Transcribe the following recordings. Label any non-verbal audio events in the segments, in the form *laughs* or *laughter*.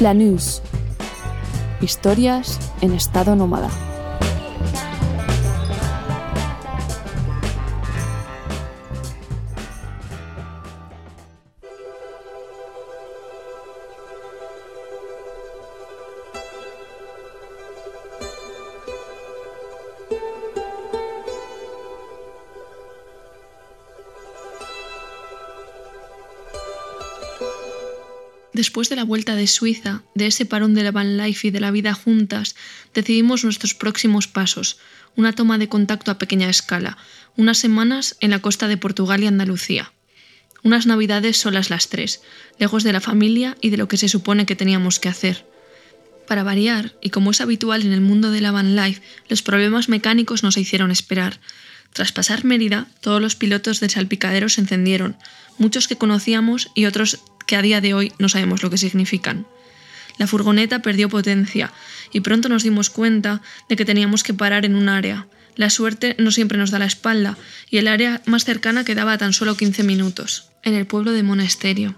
Flanús. Historias en estado nómada. Después de la vuelta de Suiza, de ese parón de la van life y de la vida juntas, decidimos nuestros próximos pasos, una toma de contacto a pequeña escala, unas semanas en la costa de Portugal y Andalucía. Unas navidades solas las tres, lejos de la familia y de lo que se supone que teníamos que hacer. Para variar, y como es habitual en el mundo de la van life, los problemas mecánicos no se hicieron esperar. Tras pasar Mérida, todos los pilotos del salpicadero se encendieron, muchos que conocíamos y otros que a día de hoy no sabemos lo que significan. La furgoneta perdió potencia y pronto nos dimos cuenta de que teníamos que parar en un área. La suerte no siempre nos da la espalda y el área más cercana quedaba a tan solo 15 minutos, en el pueblo de Monasterio.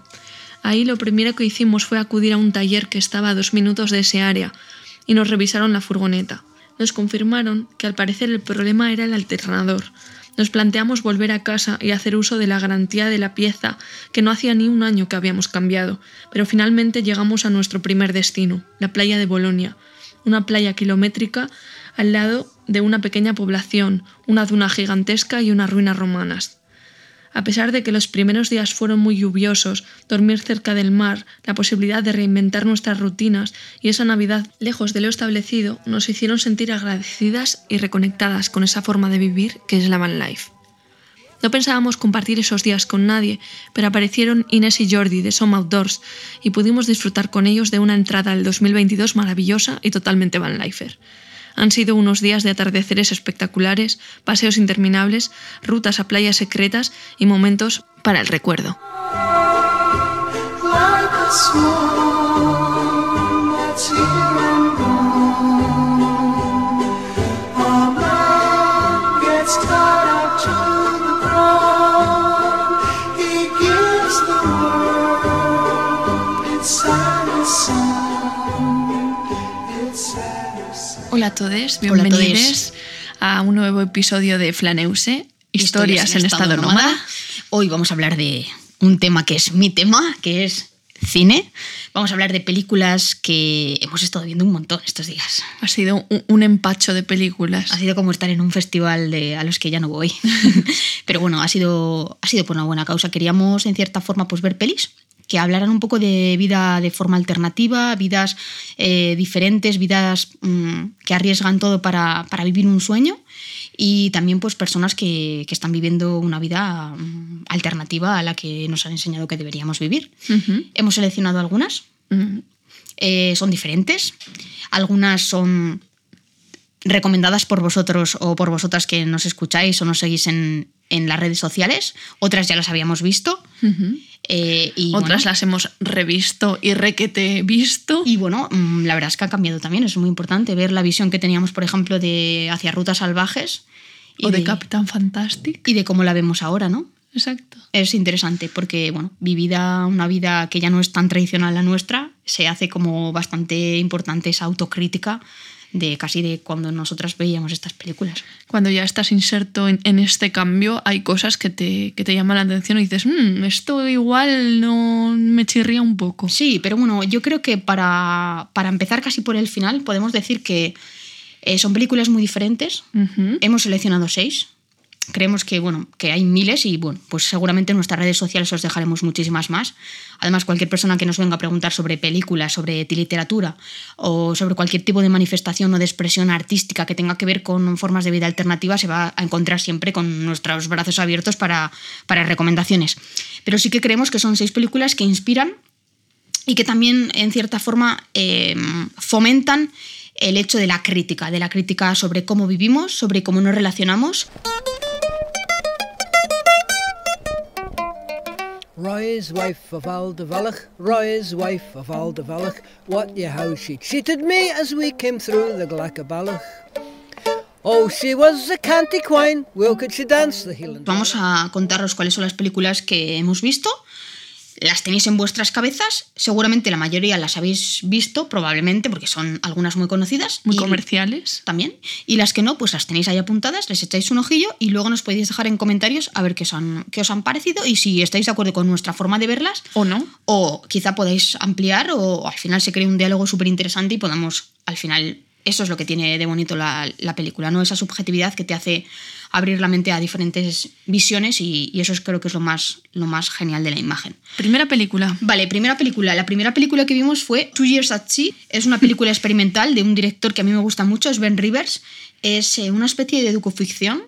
Ahí lo primero que hicimos fue acudir a un taller que estaba a dos minutos de ese área y nos revisaron la furgoneta. Nos confirmaron que al parecer el problema era el alternador, nos planteamos volver a casa y hacer uso de la garantía de la pieza que no hacía ni un año que habíamos cambiado, pero finalmente llegamos a nuestro primer destino, la playa de Bolonia, una playa kilométrica al lado de una pequeña población, una duna gigantesca y unas ruinas romanas. A pesar de que los primeros días fueron muy lluviosos, dormir cerca del mar, la posibilidad de reinventar nuestras rutinas y esa Navidad lejos de lo establecido nos hicieron sentir agradecidas y reconectadas con esa forma de vivir que es la van life. No pensábamos compartir esos días con nadie, pero aparecieron Inés y Jordi de Some Outdoors y pudimos disfrutar con ellos de una entrada al 2022 maravillosa y totalmente van lifer. Han sido unos días de atardeceres espectaculares, paseos interminables, rutas a playas secretas y momentos para el recuerdo. Hola a todos, bienvenidos a un nuevo episodio de Flaneuse, Historias, en, estado, nómada. Hoy vamos a hablar de un tema que es mi tema, que es cine. Vamos a hablar de películas que hemos estado viendo un montón estos días. Ha sido un, empacho de películas. Ha sido como estar en un festival de, a los que ya no voy. *laughs* Pero bueno, ha sido, ha sido por una buena causa. Queríamos, en cierta forma, pues ver pelis que hablaran un poco de vida de forma alternativa, vidas eh, diferentes, vidas mm, que arriesgan todo para, vivir un sueño y también pues personas que, están viviendo una vida mm, alternativa a la que nos han enseñado que deberíamos vivir. Hemos seleccionado algunas, eh, son diferentes, algunas son recomendadas por vosotros o por vosotras que nos escucháis o nos seguís en, en las redes sociales, otras ya las habíamos visto. Eh, y otras las hemos revisto y requete visto. Y bueno, mm, la verdad es que ha cambiado también, es muy importante ver la visión que teníamos, por ejemplo, de hacia rutas salvajes. o de, Capitán Fantastic. Y de cómo la vemos ahora, ¿no? Exacto. Es interesante porque, bueno, vivida una vida que ya no es tan tradicional la nuestra, se hace como bastante importante esa autocrítica de casi de cuando nosotras veíamos estas películas. Cuando ya estás inserto en, este cambio, hay cosas que te, que te, llaman la atención y dices, mmm, esto igual no me chirría un poco. Sí, pero bueno, yo creo que para, para empezar casi por el final, podemos decir que eh, son películas muy diferentes. Hemos seleccionado seis. Creemos que, bueno, que hay miles y bueno, pues seguramente en nuestras redes sociales os dejaremos muchísimas más. Además, cualquier persona que nos venga a preguntar sobre películas, sobre literatura o sobre cualquier tipo de manifestación o de expresión artística que tenga que ver con formas de vida alternativa se va a encontrar siempre con nuestros brazos abiertos para, para recomendaciones. Pero sí que creemos que son seis películas que inspiran y que también, en cierta forma, eh, fomentan el hecho de la crítica, de la crítica sobre cómo vivimos, sobre cómo nos relacionamos. Roy's wife of Aldavallach, Roy's wife of Aldavallach, what ye how she cheated me as we came through the Glackabalach. Oh, she was a canty quine, well could she dance the Vamos a contaros cuáles son las películas que hemos visto las tenéis en vuestras cabezas, seguramente la mayoría las habéis visto, probablemente, porque son algunas muy conocidas. Muy comerciales. También. Y las que no, pues las tenéis ahí apuntadas, les echáis un ojillo y luego nos podéis dejar en comentarios a ver qué os han, qué os han parecido y si estáis de acuerdo con nuestra forma de verlas. O no. O quizá podéis ampliar o al final se cree un diálogo súper interesante y podamos al final eso es lo que tiene de bonito la, película, ¿no? Esa subjetividad que te hace abrir la mente a diferentes visiones y, eso es, creo que es lo más, lo más genial de la imagen. Primera película. Vale, primera película. La primera película que vimos fue Two Years at Sea. Es una película experimental de un director que a mí me gusta mucho, es Ben Rivers. Es eh, una especie de docuficción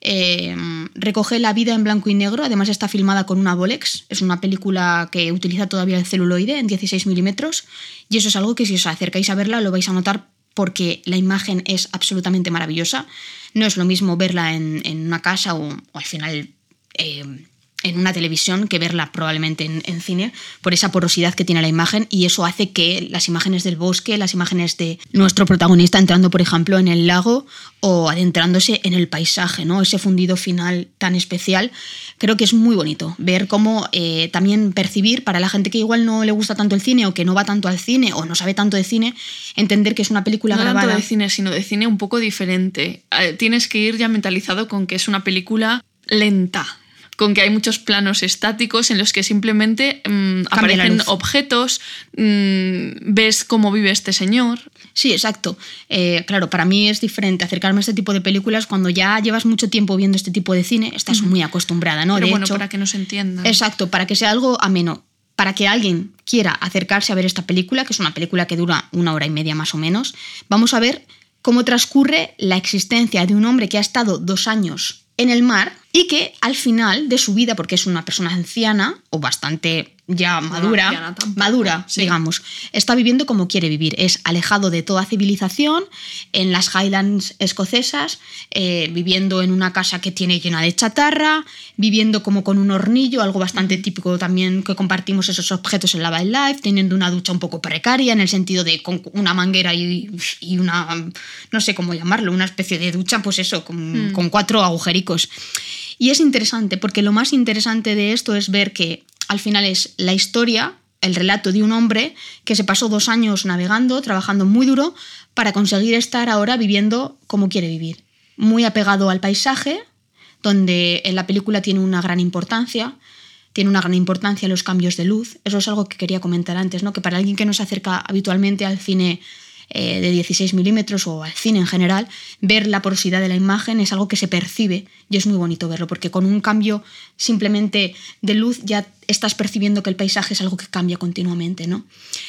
eh, recoge la vida en blanco y negro, además está filmada con una Bolex, es una película que utiliza todavía el celuloide en 16 milímetros y eso es algo que si os acercáis a verla lo vais a notar porque la imagen es absolutamente maravillosa. No es lo mismo verla en, una casa o, al final eh, en una televisión que verla probablemente en, cine por esa porosidad que tiene la imagen y eso hace que las imágenes del bosque, las imágenes de nuestro protagonista entrando por ejemplo en el lago o adentrándose en el paisaje, ¿no? ese fundido final tan especial, creo que es muy bonito ver cómo eh, también percibir para la gente que igual no le gusta tanto el cine o que no va tanto al cine o no sabe tanto de cine, entender que es una película no grabada. No tanto de cine, sino de cine un poco diferente. Eh, tienes que ir ya mentalizado con que es una película lenta con que hay muchos planos estáticos en los que simplemente mm, aparecen objetos, mm, ves cómo vive este señor. Sí, exacto. Eh, claro, para mí es diferente acercarme a este tipo de películas cuando ya llevas mucho tiempo viendo este tipo de cine, estás muy acostumbrada, ¿no? Pero bueno, para que nos entiendan. Exacto, para que sea algo ameno. Para que alguien quiera acercarse a ver esta película, que es una película que dura una hora y media más o menos, vamos a ver cómo transcurre la existencia de un hombre que ha estado dos años en el mar y que al final de su vida, porque es una persona anciana o bastante ya madura, madura, digamos, está viviendo como quiere vivir. Es alejado de toda civilización, en las Highlands escocesas, eh, viviendo en una casa que tiene llena de chatarra, viviendo como con un hornillo, algo bastante típico también que compartimos esos objetos en la wildlife, teniendo una ducha un poco precaria, en el sentido de con una manguera y, una, no sé cómo llamarlo, una especie de ducha, pues eso, con, hmm. con cuatro agujericos. Y es interesante, porque lo más interesante de esto es ver que al final es la historia, el relato de un hombre que se pasó dos años navegando, trabajando muy duro, para conseguir estar ahora viviendo como quiere vivir. Muy apegado al paisaje, donde en la película tiene una gran importancia, tiene una gran importancia los cambios de luz. Eso es algo que quería comentar antes, ¿no? que para alguien que no se acerca habitualmente al cine eh, de 16 milímetros o al cine en general, ver la porosidad de la imagen es algo que se percibe y es muy bonito verlo, porque con un cambio simplemente de luz ya estás percibiendo que el paisaje es algo que cambia continuamente. ¿no?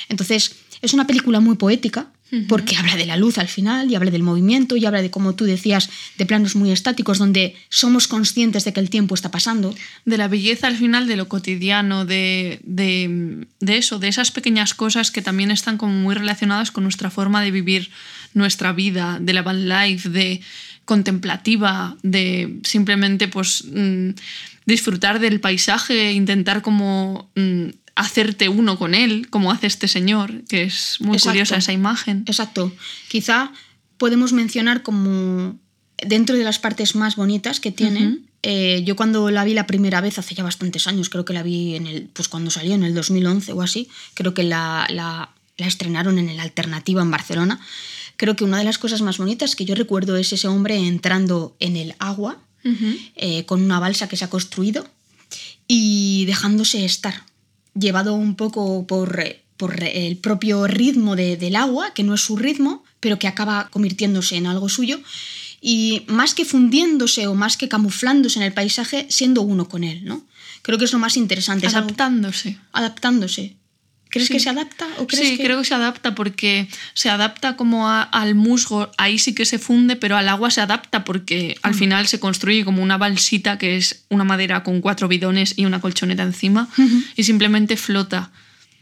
Entonces, es una película muy poética, porque habla de la luz al final y habla del movimiento y habla de, como tú decías, de planos muy estáticos donde somos conscientes de que el tiempo está pasando. De la belleza al final, de lo cotidiano, de, de, eso, de esas pequeñas cosas que también están como muy relacionadas con nuestra forma de vivir nuestra vida, de la van life, de contemplativa, de simplemente pues mm, disfrutar del paisaje, intentar como mm, hacerte uno con él, como hace este señor, que es muy curiosa esa imagen. Exacto. Quizá podemos mencionar como dentro de las partes más bonitas que tiene. Eh, yo cuando la vi la primera vez, hace ya bastantes años, creo que la vi en el, pues cuando salió en el 2011 o así, creo que la, la, estrenaron en el Alternativa en Barcelona. Creo que una de las cosas más bonitas que yo recuerdo es ese hombre entrando en el agua eh, con una balsa que se ha construido y dejándose estar llevado un poco por, por el propio ritmo del agua, que no es su ritmo, pero que acaba convirtiéndose en algo suyo. y más que fundiéndose o más que camuflándose en el paisaje, siendo uno con él, ¿no? Creo que es lo más interesante. es algo- Adaptándose. ¿Crees Sí. que se adapta o crees Sí, que creo que se adapta porque se adapta como a- al musgo, ahí sí que se funde, pero al agua se adapta porque al final se construye como una balsita que es una madera con cuatro bidones y una colchoneta encima y simplemente flota.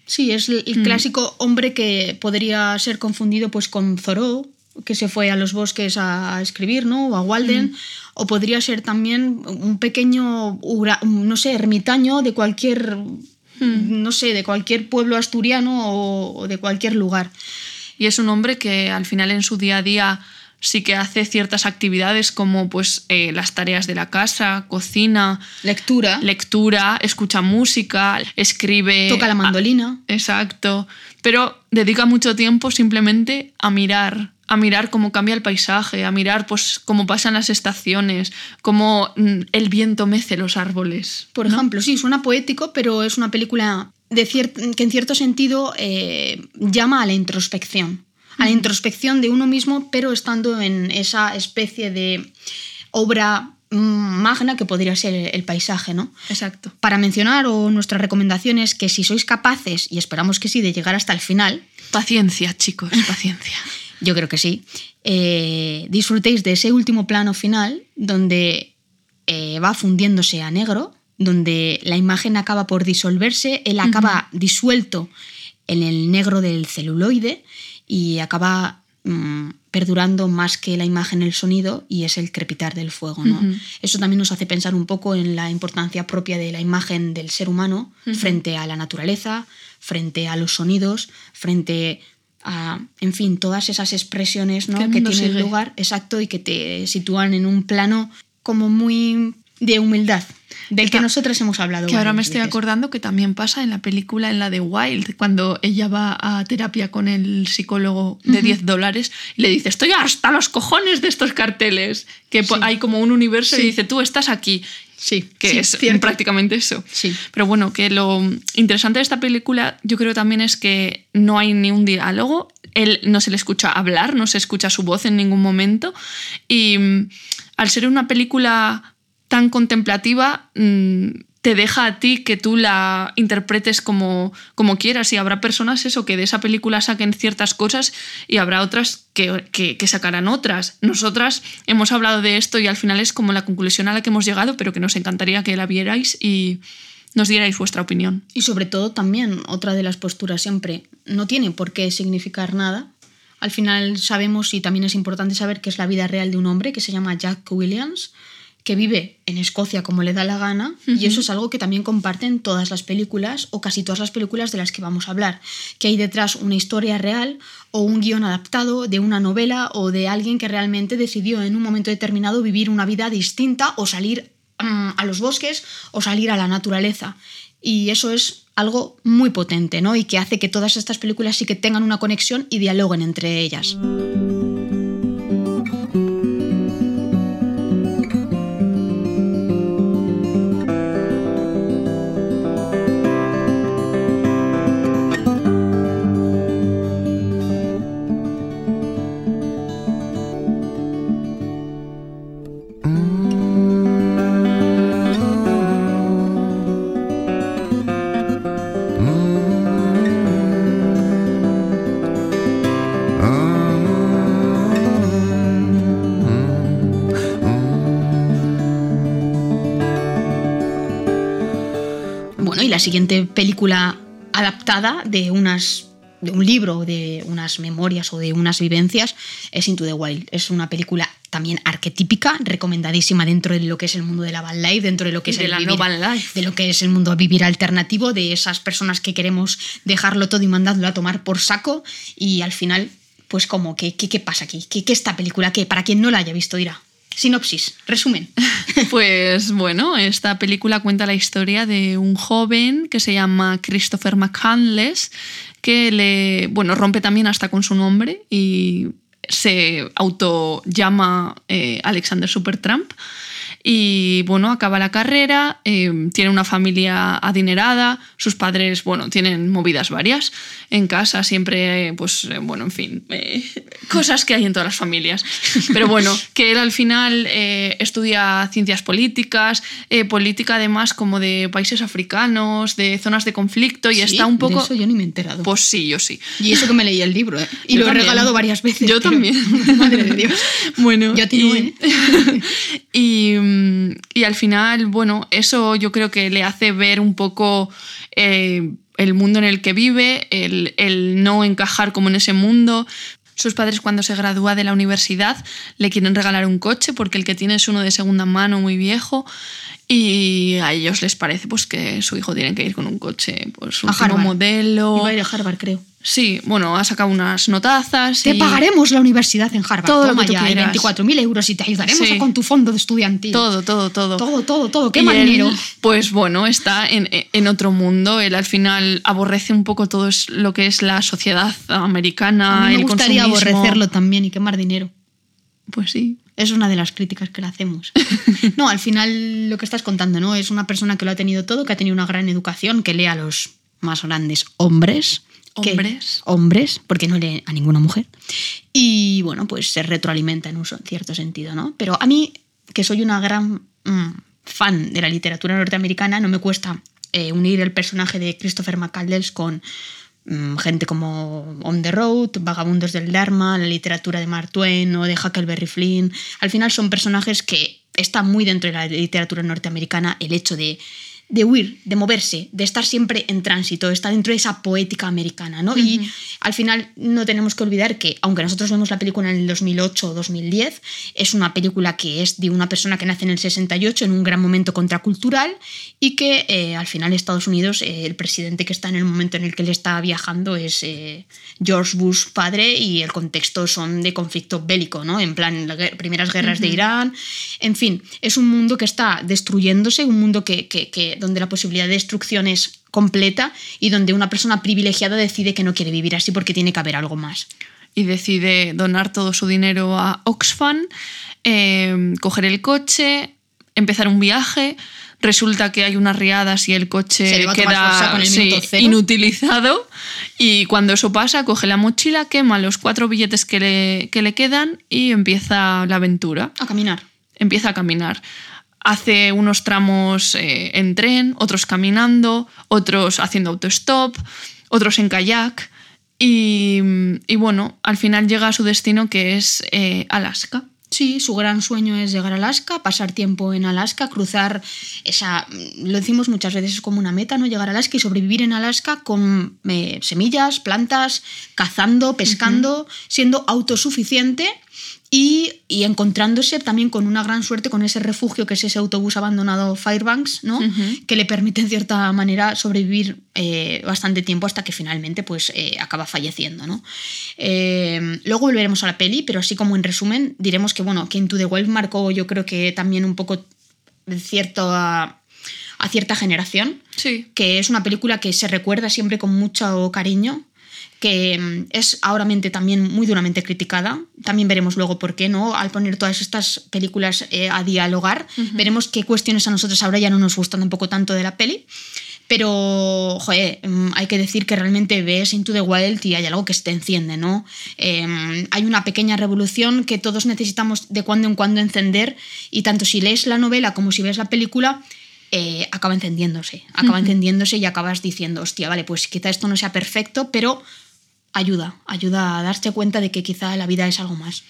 Sí, es el, Mm. clásico hombre que podría ser confundido pues con Thoreau, que se fue a los bosques a escribir, ¿no? O a Walden, o podría ser también un pequeño, no sé, ermitaño de cualquier, Mm. no sé, de cualquier pueblo asturiano o, o de cualquier lugar. Y es un hombre que al final en su día a día sí que hace ciertas actividades como pues eh, las tareas de la casa, cocina, Lectura, lectura, escucha música, escribe... toca la mandolina. Exacto. Pero dedica mucho tiempo simplemente a mirar, a mirar cómo cambia el paisaje, a mirar pues cómo pasan las estaciones, cómo mm, el viento mece los árboles. Por ejemplo, sí, suena poético, pero es una película de que en cierto sentido eh, llama a la introspección. A la introspección de uno mismo, pero estando en esa especie de obra mm, magna que podría ser el, paisaje, ¿no? Exacto. Para mencionar, o nuestra recomendación es que si sois capaces, y esperamos que sí, de llegar hasta el final, Paciencia, chicos, paciencia. *laughs* yo creo que sí, eh, disfrutéis de ese último plano final donde eh, va fundiéndose a negro, donde la imagen acaba por disolverse, él acaba disuelto en el negro del celuloide y acaba mm, perdurando más que la imagen el sonido y es el crepitar del fuego. ¿no? Eso también nos hace pensar un poco en la importancia propia de la imagen del ser humano frente a la naturaleza, frente a los sonidos, frente a, en fin, todas esas expresiones ¿no? Que tienen sigue. lugar, exacto, y que te sitúan en un plano como muy de humildad, del que Que- nosotras hemos hablado. Que ahora me estoy acordando que también pasa en la película, en la de Wild, cuando ella va a terapia con el psicólogo de 10 dólares y le dice, estoy hasta los cojones de estos carteles, que Sí. hay como un universo y dice, tú estás aquí. Sí, que sí, es cierto. prácticamente eso. Sí. Pero bueno, que lo interesante de esta película yo creo también es que no hay ni un diálogo, él no se le escucha hablar, no se escucha su voz en ningún momento y mm, al ser una película tan contemplativa mm, te deja a ti que tú la interpretes como, como quieras y habrá personas eso que de esa película saquen ciertas cosas y habrá otras que, que- que sacarán otras. Nosotras hemos hablado de esto y al final es como la conclusión a la que hemos llegado, pero que nos encantaría que la vierais y nos dierais vuestra opinión. Y sobre todo también, otra de las posturas siempre, no tiene por qué significar nada. Al final sabemos y también es importante saber que es la vida real de un hombre que se llama Jack Williams, que vive en Escocia como le da la gana, y eso es algo que también comparten todas las películas o casi todas las películas de las que vamos a hablar, que hay detrás una historia real o un guion adaptado de una novela o de alguien que realmente decidió en un momento determinado vivir una vida distinta o salir mm, a los bosques o salir a la naturaleza. Y eso es algo muy potente, ¿no? Y que hace que todas estas películas sí que tengan una conexión y dialoguen entre ellas. Y la siguiente película adaptada de unas de un libro, de unas memorias o de unas vivencias es Into the Wild. Es una película también arquetípica, recomendadísima dentro de lo que es el mundo de la van life, dentro de lo que es De el la vivir- no van life. de lo que es el mundo a vivir alternativo, de esas personas que queremos dejarlo todo y mandarlo a tomar por saco y al final, pues como, ¿qué, qué, qué pasa aquí? ¿Qué, qué esta película? que Para quien no la haya visto dirá. Sinopsis, resumen. *laughs* Pues bueno, esta película cuenta la historia de un joven que se llama Christopher McCandless, que le, bueno, rompe también hasta con su nombre y se auto llama eh, Alexander Supertramp. Y bueno, acaba la carrera, eh, tiene una familia adinerada, sus padres, bueno, tienen movidas varias en casa, siempre, pues, eh, bueno, en fin, eh, *laughs* cosas que hay en todas las familias. *laughs* Pero bueno, que él al final estudia ciencias políticas, política además como de países africanos, de zonas de conflicto y está un poco... De eso yo ni me he enterado. Pues sí, yo sí. Y eso que me leí el libro, ¿eh? Y Yo lo he también. regalado varias veces. Yo pero- también. *laughs* Madre de Dios. Bueno, Ya y, ¿eh? y, mm, y al final, bueno, eso yo creo que le hace ver un poco eh, el mundo en el que vive, el, el no encajar como en ese mundo. Sus padres cuando se gradúa de la universidad le quieren regalar un coche porque el que tiene es uno de segunda mano muy viejo y a ellos les parece pues que su hijo tiene que ir con un coche pues último modelo. Iba a ir a Harvard, creo. Sí, bueno, ha sacado unas notazas. Te y- pagaremos la universidad en Harvard. Todo lo Toma que tú quieras. 24.000 euros y te ayudaremos Sí. con tu fondo de estudiantil. Todo, todo, todo. todo, todo, todo. Qué dinero. Pues bueno, está en, en otro mundo. Él al final aborrece un poco todo lo que es la sociedad americana. A mí me el gustaría consumismo. aborrecerlo también y quemar dinero. Pues sí. Es una de las críticas que le hacemos. *laughs* No, al final lo que estás contando, ¿no? Es una persona que lo ha tenido todo, que ha tenido una gran educación, que lee a los más grandes hombres. Hombres. hombres, porque no lee a ninguna mujer. Y bueno, pues se retroalimenta en un cierto sentido, ¿no? Pero a mí, que soy una gran mm, fan de la literatura norteamericana, no me cuesta eh, unir el personaje de Christopher McCandless con mm, gente como On the Road, Vagabundos del Dharma, la literatura de Mark Twain o de Huckleberry Flynn. Al final son personajes que están muy dentro de la literatura norteamericana el hecho de, de huir, de moverse, de estar siempre en tránsito, está dentro de esa poética americana, ¿no? Y al final no tenemos que olvidar que, aunque nosotros vemos la película en el 2008 o 2010, es una película que es de una persona que nace en el 68 en un gran momento contracultural y que eh, al final Estados Unidos, eh, el presidente que está en el momento en el que él está viajando es eh, George Bush padre y el contexto son de conflicto bélico, ¿no? En plan, las primeras guerras de Irán, en fin, es un mundo que está destruyéndose, un mundo que, que- que- donde la posibilidad de destrucción es completa y donde una persona privilegiada decide que no quiere vivir así porque tiene que haber algo más. Y decide donar todo su dinero a Oxfam, eh, coger el coche, empezar un viaje. Resulta que hay unas riadas y el coche queda el sí, inutilizado. Y cuando eso pasa, coge la mochila, quema los cuatro billetes que le, que le quedan y empieza la aventura. A caminar. empieza a caminar. Hace unos tramos eh, en tren, otros caminando, otros haciendo autostop, otros en kayak. Y, y bueno, al final llega a su destino que es eh, Alaska. Sí, su gran sueño es llegar a Alaska, pasar tiempo en Alaska, cruzar esa, lo decimos muchas veces, es como una meta, ¿no? Llegar a Alaska y sobrevivir en Alaska con eh, semillas, plantas, cazando, pescando, siendo autosuficiente y, y encontrándose también con una gran suerte con ese refugio que es ese autobús abandonado Fairbanks, ¿no? Que le permite en cierta manera sobrevivir eh, bastante tiempo hasta que finalmente pues eh, acaba falleciendo, ¿no? Eh, luego volveremos a la peli, pero así como en resumen diremos que bueno, que Into the Wild marcó yo creo que también un poco cierto a, a cierta generación Sí. que es una película que se recuerda siempre con mucho cariño, que mm, es ahora mente también muy duramente criticada. También veremos luego por qué, ¿no? Al poner todas estas películas eh, a dialogar, veremos qué cuestiones a nosotros ahora ya no nos gustan un poco tanto de la peli. Pero, joder, mm, hay que decir que realmente ves Into the Wild y hay algo que se te enciende, ¿no? Eh, hay una pequeña revolución que todos necesitamos de cuando en cuando encender y tanto si lees la novela como si ves la película, eh, acaba encendiéndose, acaba encendiéndose y acabas diciendo, hostia, vale, pues quizá esto no sea perfecto, pero ayuda, ayuda a darse cuenta de que quizá la vida es algo más.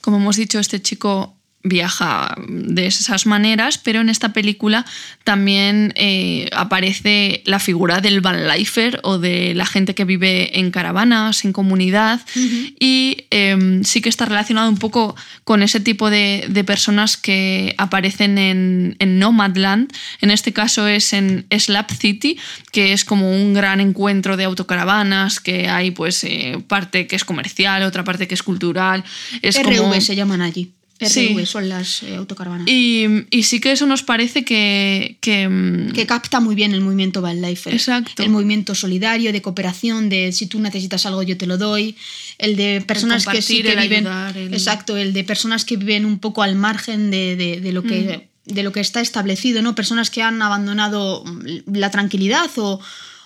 Como hemos dicho, este chico viaja de esas maneras, pero en esta película también eh, aparece la figura del van lifer o de la gente que vive en caravanas, en comunidad, y eh, sí que está relacionado un poco con ese tipo de, de personas que aparecen en, en Nomadland. En este caso es en Slap City, que es como un gran encuentro de autocaravanas, que hay pues eh, parte que es comercial, otra parte que es cultural. Es RV como... se llaman allí. RV Sí. son las eh, autocaravanas. Y, y sí que eso nos parece que... que, mm, que capta muy bien el movimiento Van Life. Exacto. El movimiento solidario, de cooperación, de si tú necesitas algo yo te lo doy. El de personas que sí que el viven. ayudar, el- Exacto, el de personas que viven un poco al margen de, de- de lo que de lo que está establecido, ¿no? Personas que han abandonado la tranquilidad o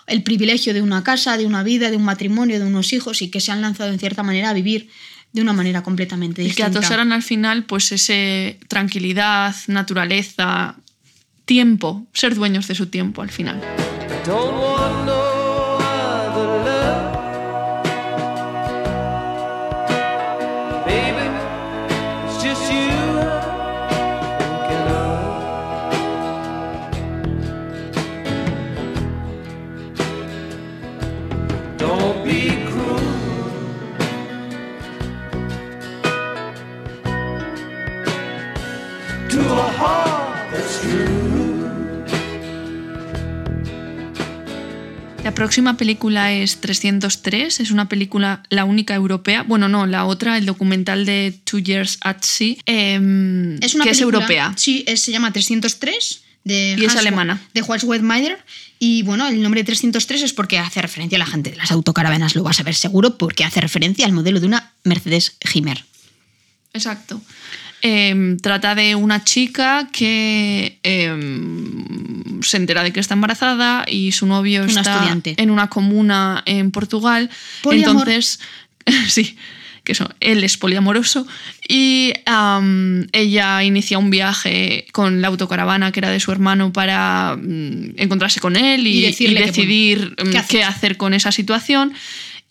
el privilegio de una casa, de una vida, de un matrimonio, de unos hijos y que se han lanzado en cierta manera a vivir de una manera completamente Y que distinta. atosaran al final, pues ese tranquilidad, naturaleza, tiempo, ser dueños de su tiempo al final. La próxima película es 303, es una película, la única europea. Bueno, no, la otra, el documental de Two Years at Sea, em, Es una que es europea. Sí, es- se llama 303 de Y es alemana. De Hans Weidmeier. Y bueno, el nombre 303 es porque hace referencia a la gente de las autocaravanas, lo vas a ver seguro, porque hace referencia al modelo de una Mercedes Himmer. Exacto. Em, trata de una chica que em, se entera de que está embarazada y su novio Una está estudiante. en una comuna en Portugal. Poliamor. Entonces, *laughs* sí, que eso, él es poliamoroso y ella inicia un viaje con la autocaravana que era de su hermano para mm, encontrarse con él y, que, decidir bueno, mm, ¿qué hacer con esa situación.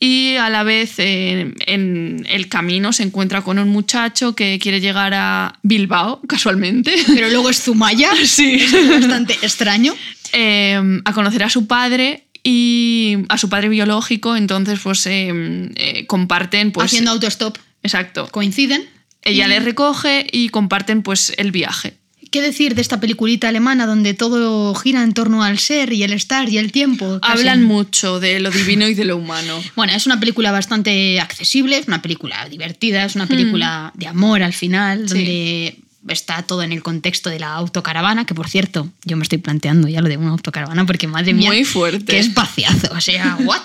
Y a la vez eh, en el camino se encuentra con un muchacho que quiere llegar a Bilbao, *laughs* casualmente, Pero luego es Zumaya, *laughs* Sí. es bastante extraño. eh, a conocer a su padre y a su padre biológico. Entonces, pues eh, eh, comparten, pues. haciendo autostop. Exacto. Coinciden. Ella Y- le recoge y comparten, pues, el viaje. ¿Qué decir de esta peliculita alemana donde todo gira en torno al ser y el estar y el tiempo? casi? Hablan mucho de lo divino y de lo humano. *laughs* Bueno, es una película bastante accesible, es una película divertida, es una película de amor al final. Sí. donde está todo en el contexto de la autocaravana, que por cierto, yo me estoy planteando ya lo de una autocaravana porque madre mía, Muy fuerte. qué espaciazo, o sea, *laughs* what?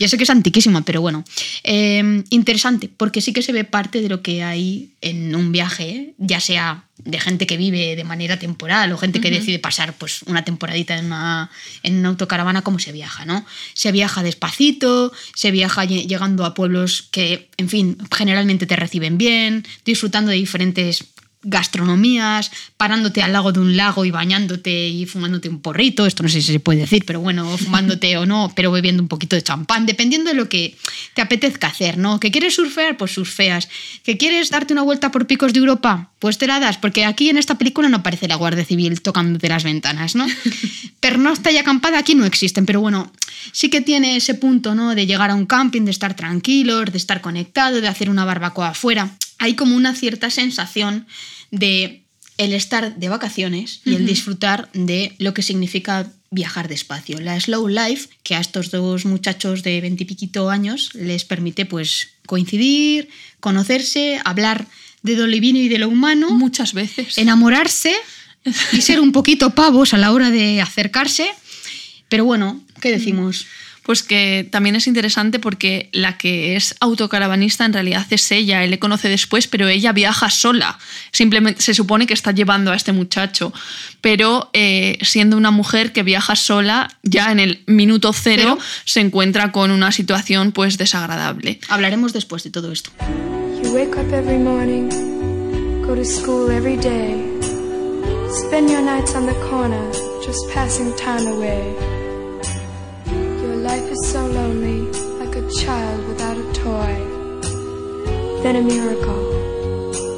Yo sé que es antiquísima, pero bueno, Eh, interesante, porque sí que se ve parte de lo que hay en un viaje, ya sea de gente que vive de manera temporal o gente que decide pasar pues una temporadita en una, en una autocaravana, cómo se viaja, ¿no? Se viaja despacito, se viaja lle- llegando a pueblos que, en fin, generalmente te reciben bien, disfrutando de diferentes gastronomías, parándote al lago de un lago y bañándote y fumándote un porrito, esto no sé si se puede decir, pero bueno, *laughs* fumándote o no, pero bebiendo un poquito de champán, dependiendo de lo que te apetezca hacer, ¿no? ¿Que quieres surfear? Pues surfeas. ¿Que quieres darte una vuelta por picos de Europa? Pues te la das, porque aquí en esta película no aparece la Guardia Civil tocándote las ventanas, ¿no? *laughs* Pernocta y acampada aquí no existen, pero bueno, sí que tiene ese punto, ¿no? De llegar a un camping, de estar tranquilos, de estar conectado, de hacer una barbacoa afuera. Hay como una cierta sensación de el estar de vacaciones y el disfrutar de lo que significa viajar despacio. La slow life, que a estos dos muchachos de veintipiquito años les permite pues coincidir, conocerse, hablar de lo divino y de lo humano, Muchas veces. enamorarse y ser un *laughs* poquito pavos a la hora de acercarse. Pero bueno, ¿qué decimos? Pues que también es interesante porque la que es autocaravanista en realidad es ella, él le conoce después, pero ella viaja sola. Simplemente se supone que está llevando a este muchacho, pero eh, siendo una mujer que viaja sola, ya en el minuto cero Pero- se encuentra con una situación pues desagradable. Hablaremos después de todo esto. You wake up every morning, go to school every day, spend your nights on the corner, just passing time away. Child without a toy. Then a miracle,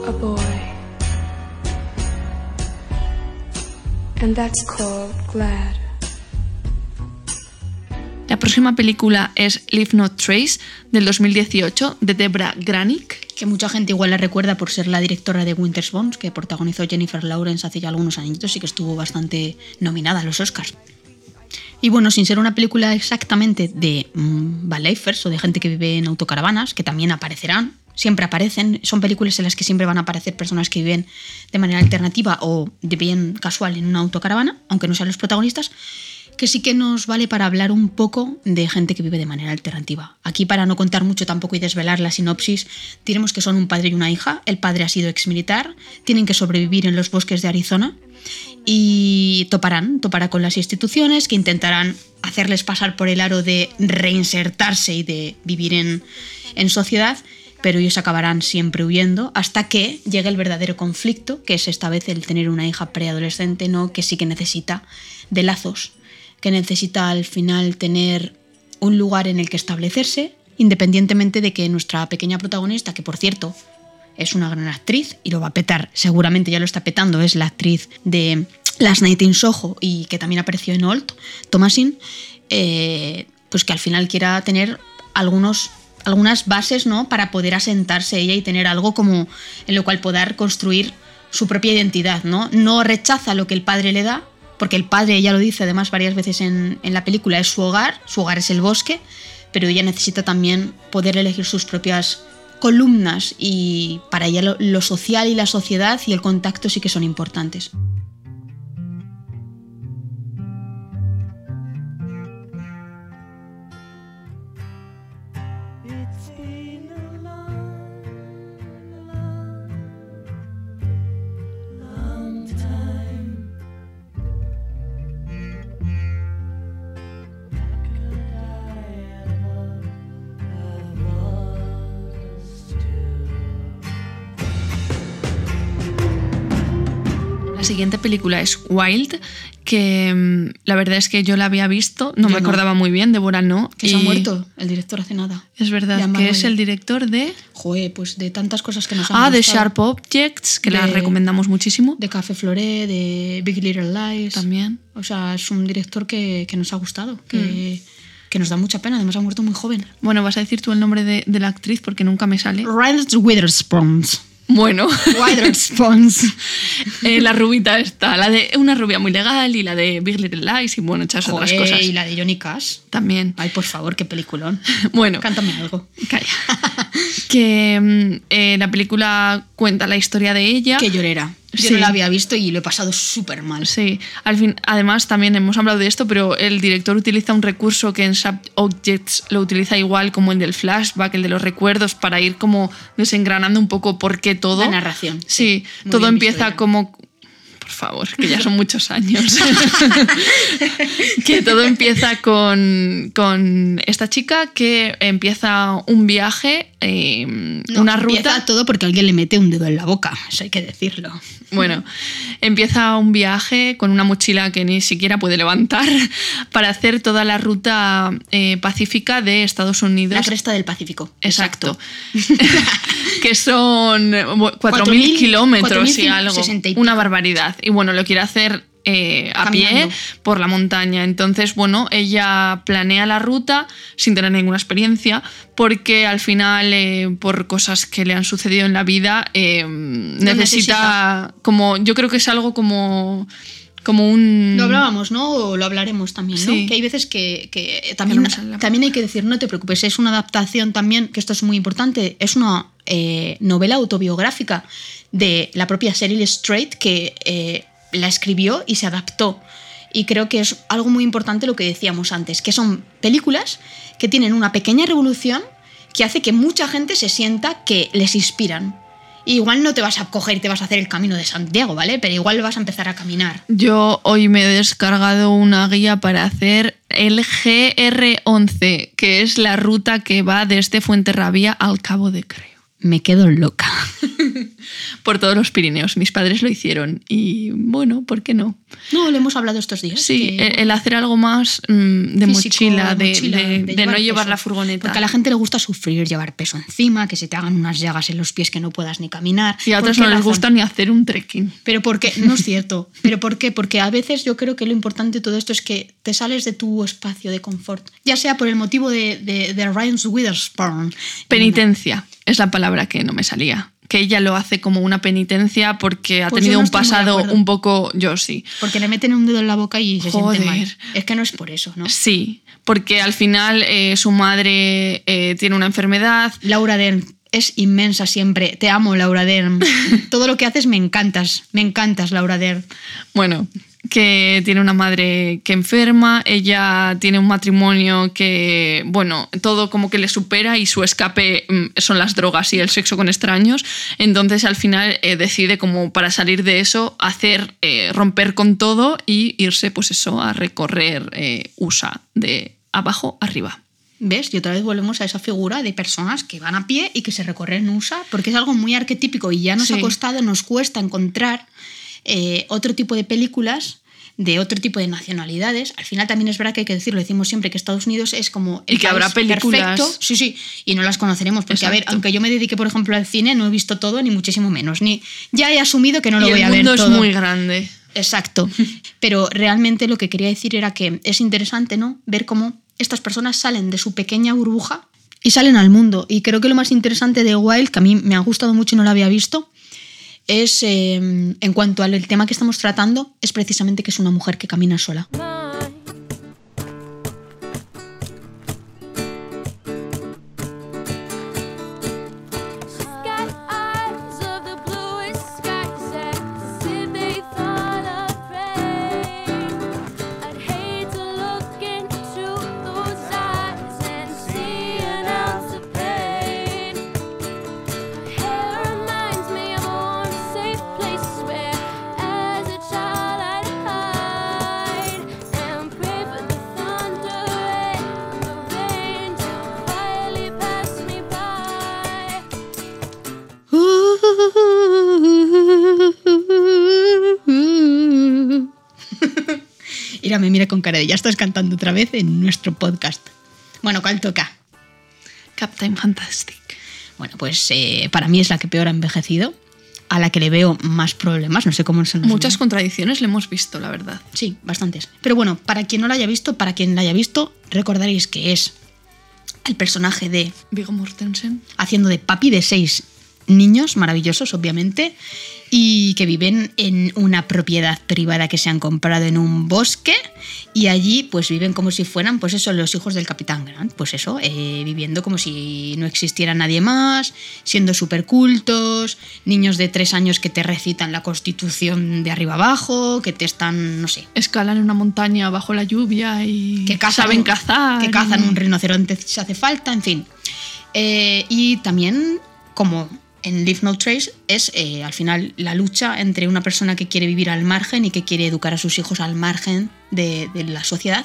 a boy. And that's called glad. La próxima película es Leave No Trace del 2018 de Debra Granik. que mucha gente igual la recuerda por ser la directora de Winter's Bones, que protagonizó Jennifer Lawrence hace ya algunos añitos y que estuvo bastante nominada a los Oscars. Y bueno, sin ser una película exactamente de mm, balleifers o de gente que vive en autocaravanas, que también aparecerán, siempre aparecen, son películas en las que siempre van a aparecer personas que viven de manera alternativa o de bien casual en una autocaravana, aunque no sean los protagonistas, que sí que nos vale para hablar un poco de gente que vive de manera alternativa. Aquí, para no contar mucho tampoco y desvelar la sinopsis, diremos que son un padre y una hija. El padre ha sido exmilitar, tienen que sobrevivir en los bosques de Arizona y toparán, topará con las instituciones que intentarán hacerles pasar por el aro de reinsertarse y de vivir en, en sociedad, pero ellos acabarán siempre huyendo hasta que llegue el verdadero conflicto, que es esta vez el tener una hija preadolescente, ¿no? que sí que necesita de lazos, que necesita al final tener un lugar en el que establecerse, independientemente de que nuestra pequeña protagonista, que por cierto es una gran actriz y lo va a petar, seguramente ya lo está petando, es la actriz de Last Night in Soho y que también apareció en Old, Thomasin, eh, pues que al final quiera tener algunos algunas bases ¿no? para poder asentarse ella y tener algo como en lo cual poder construir su propia identidad. ¿no? no rechaza lo que el padre le da, porque el padre, ella lo dice además varias veces en, en la película, es su hogar, su hogar es el bosque, pero ella necesita también poder elegir sus propias columnas y para ella lo social y la sociedad y el contacto sí que son importantes. Siguiente película es Wild, que mm, la verdad es que yo la había visto, no Yo me no. acordaba muy bien, Débora no. Que se ha muerto el director hace nada. Es verdad, que Manuel. es el director de... Joder, pues de tantas cosas que nos han Ah, de. Sharp Objects, que la recomendamos muchísimo. De Café Floré, de Big Little Lies. También. O sea, es un director que, que nos ha gustado, que, Mm. que nos da mucha pena. Además, ha muerto muy joven. Bueno, vas a decir tú el nombre de, de la actriz porque nunca me sale. Reynolds Witherspoon. Bueno, Witherspoon. *laughs* eh, la rubita está, la de una rubia muy legal y la de Big Little Lies y bueno, muchas otras cosas y la de Johnny Cash. también. Ay, por favor, qué peliculón. *laughs* Bueno, Cántame algo. calla. *laughs* que mm, eh, la película cuenta la historia de ella. Qué llorera. Yo Sí. no la había visto y lo he pasado súper mal. Sí, al fin, además también hemos hablado de esto, pero el director utiliza un recurso que en Sub Objects lo utiliza igual como el del flashback, el de los recuerdos, para ir como desengranando un poco por qué todo. La narración. Sí, todo empieza como. Por favor, que ya son muchos años. *laughs* que todo empieza con, con esta chica que empieza un viaje, eh, No, una empieza ruta. todo porque alguien le mete un dedo en la boca. Eso hay que decirlo. Bueno, empieza un viaje con una mochila que ni siquiera puede levantar *laughs* para hacer toda la ruta eh, pacífica de Estados Unidos. La cresta del Pacífico. Exacto. *laughs* que son bu- 4.000 4.000, kilómetros y algo. 4.060 y Una barbaridad. Y bueno, lo quiere hacer eh, a Caminando. pie por la montaña. Entonces, bueno, ella planea la ruta sin tener ninguna experiencia porque al final, eh, por cosas que le han sucedido en la vida, eh, necesita, necesita. como, yo creo que es algo como, como un... Lo hablábamos, ¿no? O lo hablaremos también, ¿no? Sí. Que hay veces que, no también hay que decir, no te preocupes, es una adaptación también, que esto es muy importante, es una eh, novela autobiográfica de la propia Cheryl Strait que eh, la escribió y se adaptó. Y creo que es algo muy importante lo que decíamos antes, que son películas que tienen una pequeña revolución que hace que mucha gente se sienta que les inspiran. Igual no te vas a coger y te vas a hacer el camino de Santiago, ¿vale? Pero igual vas a empezar a caminar. Yo hoy me he descargado una guía para hacer el GR11, que es la ruta que va desde Fuenterrabía al Cabo de Creo. Me quedo loca. *laughs* Por todos los Pirineos. Mis padres lo hicieron y bueno, ¿por qué no? No, lo hemos hablado estos días. Sí, que- el, hacer algo más mm, de físico, mochila, de, mochila, de- de no llevar peso. la furgoneta. Porque a la gente le gusta sufrir, llevar peso encima, que se te hagan unas llagas en los pies que no puedas ni caminar. y a ¿Por otros no les gusta ni hacer un trekking. Pero ¿por qué? No es cierto. ¿Pero por qué? Porque a veces yo creo que lo importante de todo esto es que te sales de tu espacio de confort. Ya sea por el motivo de, de, de Ryan Witherspoon. Penitencia es la palabra que no me salía. Que ella lo hace como una penitencia porque ha Pues tenido no un pasado un poco. Yo sí. Porque le meten un dedo en la boca y se Joder. siente mal. Es que no es por eso, ¿no? Sí, porque al final eh, su madre eh, tiene una enfermedad. Laura Dern es inmensa siempre. Te amo, Laura Dern. *laughs* Todo lo que haces me encantas. Me encantas, Laura Dern. Bueno, que tiene una madre que enferma, ella tiene un matrimonio que, bueno, todo como que le supera y su escape mm, son las drogas y el sexo con extraños. Entonces al final eh, decide como para salir de eso hacer, eh, romper con todo y irse pues eso a recorrer eh, USA de abajo arriba. ¿Ves? Y otra vez volvemos a esa figura de personas que van a pie y que se recorren USA, porque es algo muy arquetípico y ya nos Sí. ha costado, nos cuesta encontrar eh, otro tipo de películas de otro tipo de nacionalidades. Al final también es verdad que hay que decirlo, decimos siempre que Estados Unidos es como el Y que país habrá películas- perfecto. Sí, sí, y no las conoceremos, porque a ver, aunque yo me dedique, por ejemplo, al cine, no he visto todo, ni muchísimo menos. Ni, ya he asumido que no lo voy el a ver mundo es muy grande. Exacto. *laughs* Pero realmente lo que quería decir era que es interesante, ¿no? Ver cómo estas personas salen de su pequeña burbuja y salen al mundo. Y creo que lo más interesante de Wild, que a mí me ha gustado mucho y no lo había visto, es eh, en cuanto al tema que estamos tratando, es precisamente que es una mujer que camina sola. Cara de ya estás cantando otra vez en nuestro podcast. Bueno, ¿cuál toca? Captain Fantastic. Bueno, pues eh, para mí es la que peor ha envejecido, a la que le veo más problemas, no sé cómo se nos Muchas contradicciones le hemos visto, la verdad. Sí, bastantes. Pero bueno, para quien no la haya visto, para quien la haya visto, recordaréis que es el personaje de Viggo Mortensen. haciendo de papi de seis niños maravillosos, obviamente, y que viven en una propiedad privada que se han comprado en un bosque y allí pues viven como si fueran pues eso los hijos del capitán Grant pues eso eh, viviendo como si no existiera nadie más siendo súper cultos niños de tres años que te recitan la constitución de arriba abajo que te están no sé Escalan una montaña bajo la lluvia y que cazan, saben cazar. Que cazan y- un rinoceronte si hace falta, en fin. Eh, y también, como en Leave No Trace, es eh, al final la lucha entre una persona que quiere vivir al margen y que quiere educar a sus hijos al margen de, de la sociedad,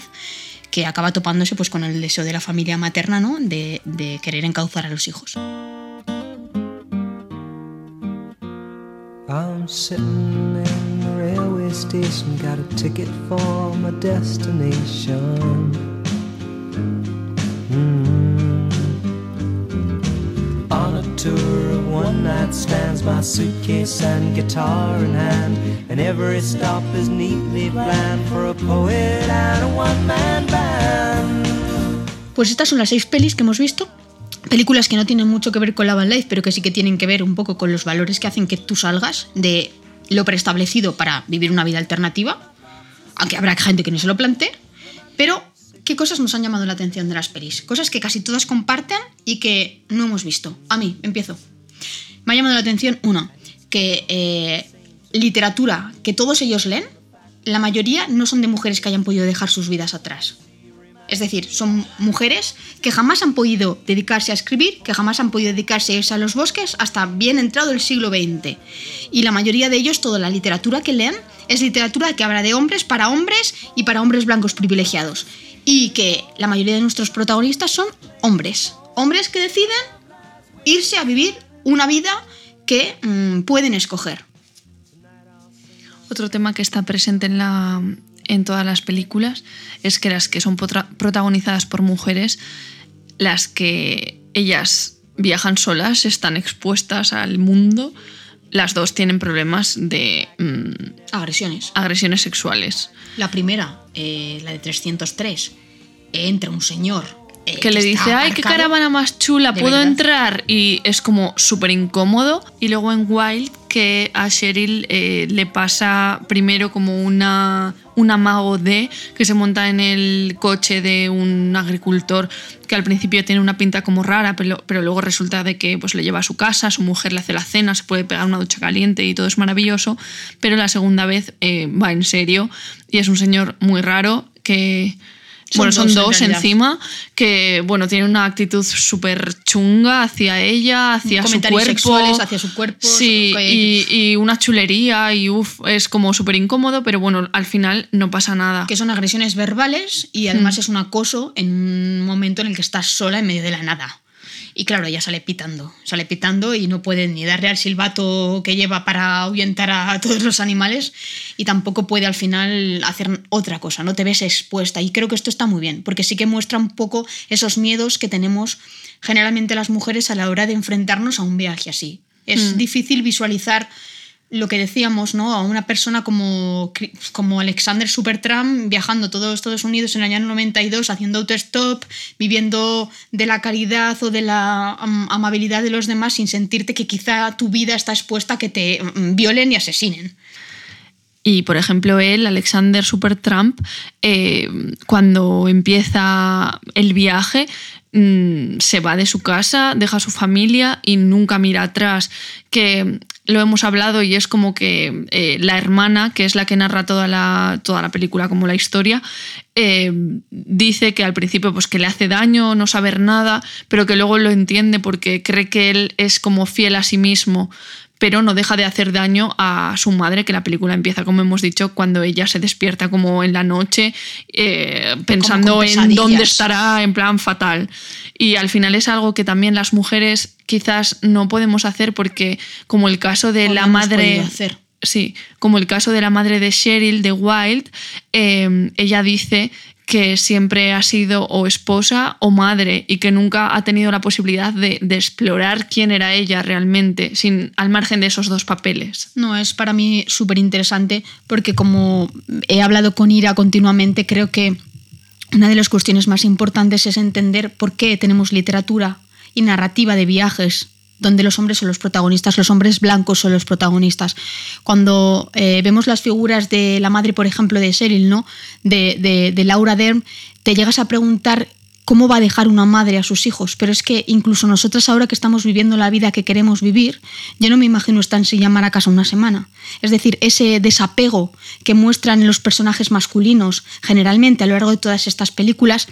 que acaba topándose pues, con el deseo de la familia materna ¿no? de, de querer encauzar a los hijos. I'm sitting in the railway station, got a ticket for my destination. Mm. On a tour of one night stands, my suitcase and guitar in hand, and every stop is neatly planned for a poet and a one man band. Pues estas son las seis pelis que hemos visto. Películas que no tienen mucho que ver con la van life, pero que sí que tienen que ver un poco con los valores que hacen que tú salgas de lo preestablecido para vivir una vida alternativa. Aunque habrá gente que no se lo plantee. Pero, ¿qué cosas nos han llamado la atención de las pelis? Cosas que casi todas comparten y que no hemos visto. A mí, empiezo. Me ha llamado la atención, uno, que eh, literatura que todos ellos leen, la mayoría no son de mujeres que hayan podido dejar sus vidas atrás. Es decir, son mujeres que jamás han podido dedicarse a escribir, que jamás han podido dedicarse a irse a los bosques hasta bien entrado el siglo XX. Y la mayoría de ellos, toda la literatura que leen, es literatura que habla de hombres para hombres y para hombres blancos privilegiados. Y que la mayoría de nuestros protagonistas son hombres. Hombres que deciden irse a vivir una vida que mm, pueden escoger. Otro tema que está presente en, la, en todas las películas es que las que son protagonizadas por mujeres, las que ellas viajan solas, están expuestas al mundo, las dos tienen problemas de mm, Agresiones. agresiones sexuales. La primera, eh, la de 303, entra un señor eh, que le dice, ay, qué aparcado". caravana más chula, ¿puedo verdad. entrar? Y es como súper incómodo. Y luego en Wild, que a Cheryl eh, le pasa primero como una, un amago de que se monta en el coche de un agricultor que al principio tiene una pinta como rara, pero, pero luego resulta de que pues, le lleva a su casa, su mujer le hace la cena, se puede pegar una ducha caliente y todo es maravilloso. Pero la segunda vez eh, va en serio y es un señor muy raro que... Bueno, son dos, en dos realidad. encima que, bueno, tiene una actitud súper chunga hacia ella, hacia su cuerpo. sexuales hacia su cuerpo, Sí, y, y una chulería y uff, es como súper incómodo, pero bueno, al final no pasa nada. que son agresiones verbales y además es un acoso en un momento en el que estás sola en medio de la nada. Y claro, ella sale pitando, sale pitando y no puede ni darle al silbato que lleva para ahuyentar a todos los animales y tampoco puede al final hacer otra cosa, no te ves expuesta. Y creo que esto está muy bien, porque sí que muestra un poco esos miedos que tenemos generalmente las mujeres a la hora de enfrentarnos a un viaje así. Es difícil visualizar lo que decíamos, ¿no? A una persona como, como Alexander Supertramp viajando todo Estados Unidos en el año 92, haciendo autostop, viviendo de la caridad o de la am- amabilidad de los demás sin sentirte que quizá tu vida está expuesta a que te mm, violen y asesinen. Y por ejemplo, él, Alexander Supertramp, eh, cuando empieza el viaje, mm, se va de su casa, deja a su familia y nunca mira atrás. Que lo hemos hablado y es como que eh, la hermana, que es la que narra toda la, toda la película como la historia, eh, dice que al principio pues que le hace daño no saber nada, pero que luego lo entiende porque cree que él es como fiel a sí mismo pero no deja de hacer daño a su madre, que la película empieza, como hemos dicho, cuando ella se despierta como en la noche, eh, pensando en dónde estará en plan fatal. Y al final es algo que también las mujeres quizás no podemos hacer porque, como el caso de la madre... hacer. Sí, como el caso de la madre de Cheryl, de Wild, eh, ella dice que siempre ha sido o esposa o madre y que nunca ha tenido la posibilidad de, de explorar quién era ella realmente, sin, al margen de esos dos papeles. No, es para mí súper interesante porque como he hablado con Ira continuamente, creo que una de las cuestiones más importantes es entender por qué tenemos literatura y narrativa de viajes donde los hombres son los protagonistas, los hombres blancos son los protagonistas. Cuando eh, vemos las figuras de la madre, por ejemplo, de Cheryl, ¿no? de, de- de Laura Dern, te llegas a preguntar cómo va a dejar una madre a sus hijos. Pero es que incluso nosotras ahora que estamos viviendo la vida que queremos vivir, yo no me imagino estar en silla a casa una semana. Es decir, ese desapego que muestran los personajes masculinos generalmente a lo largo de todas estas películas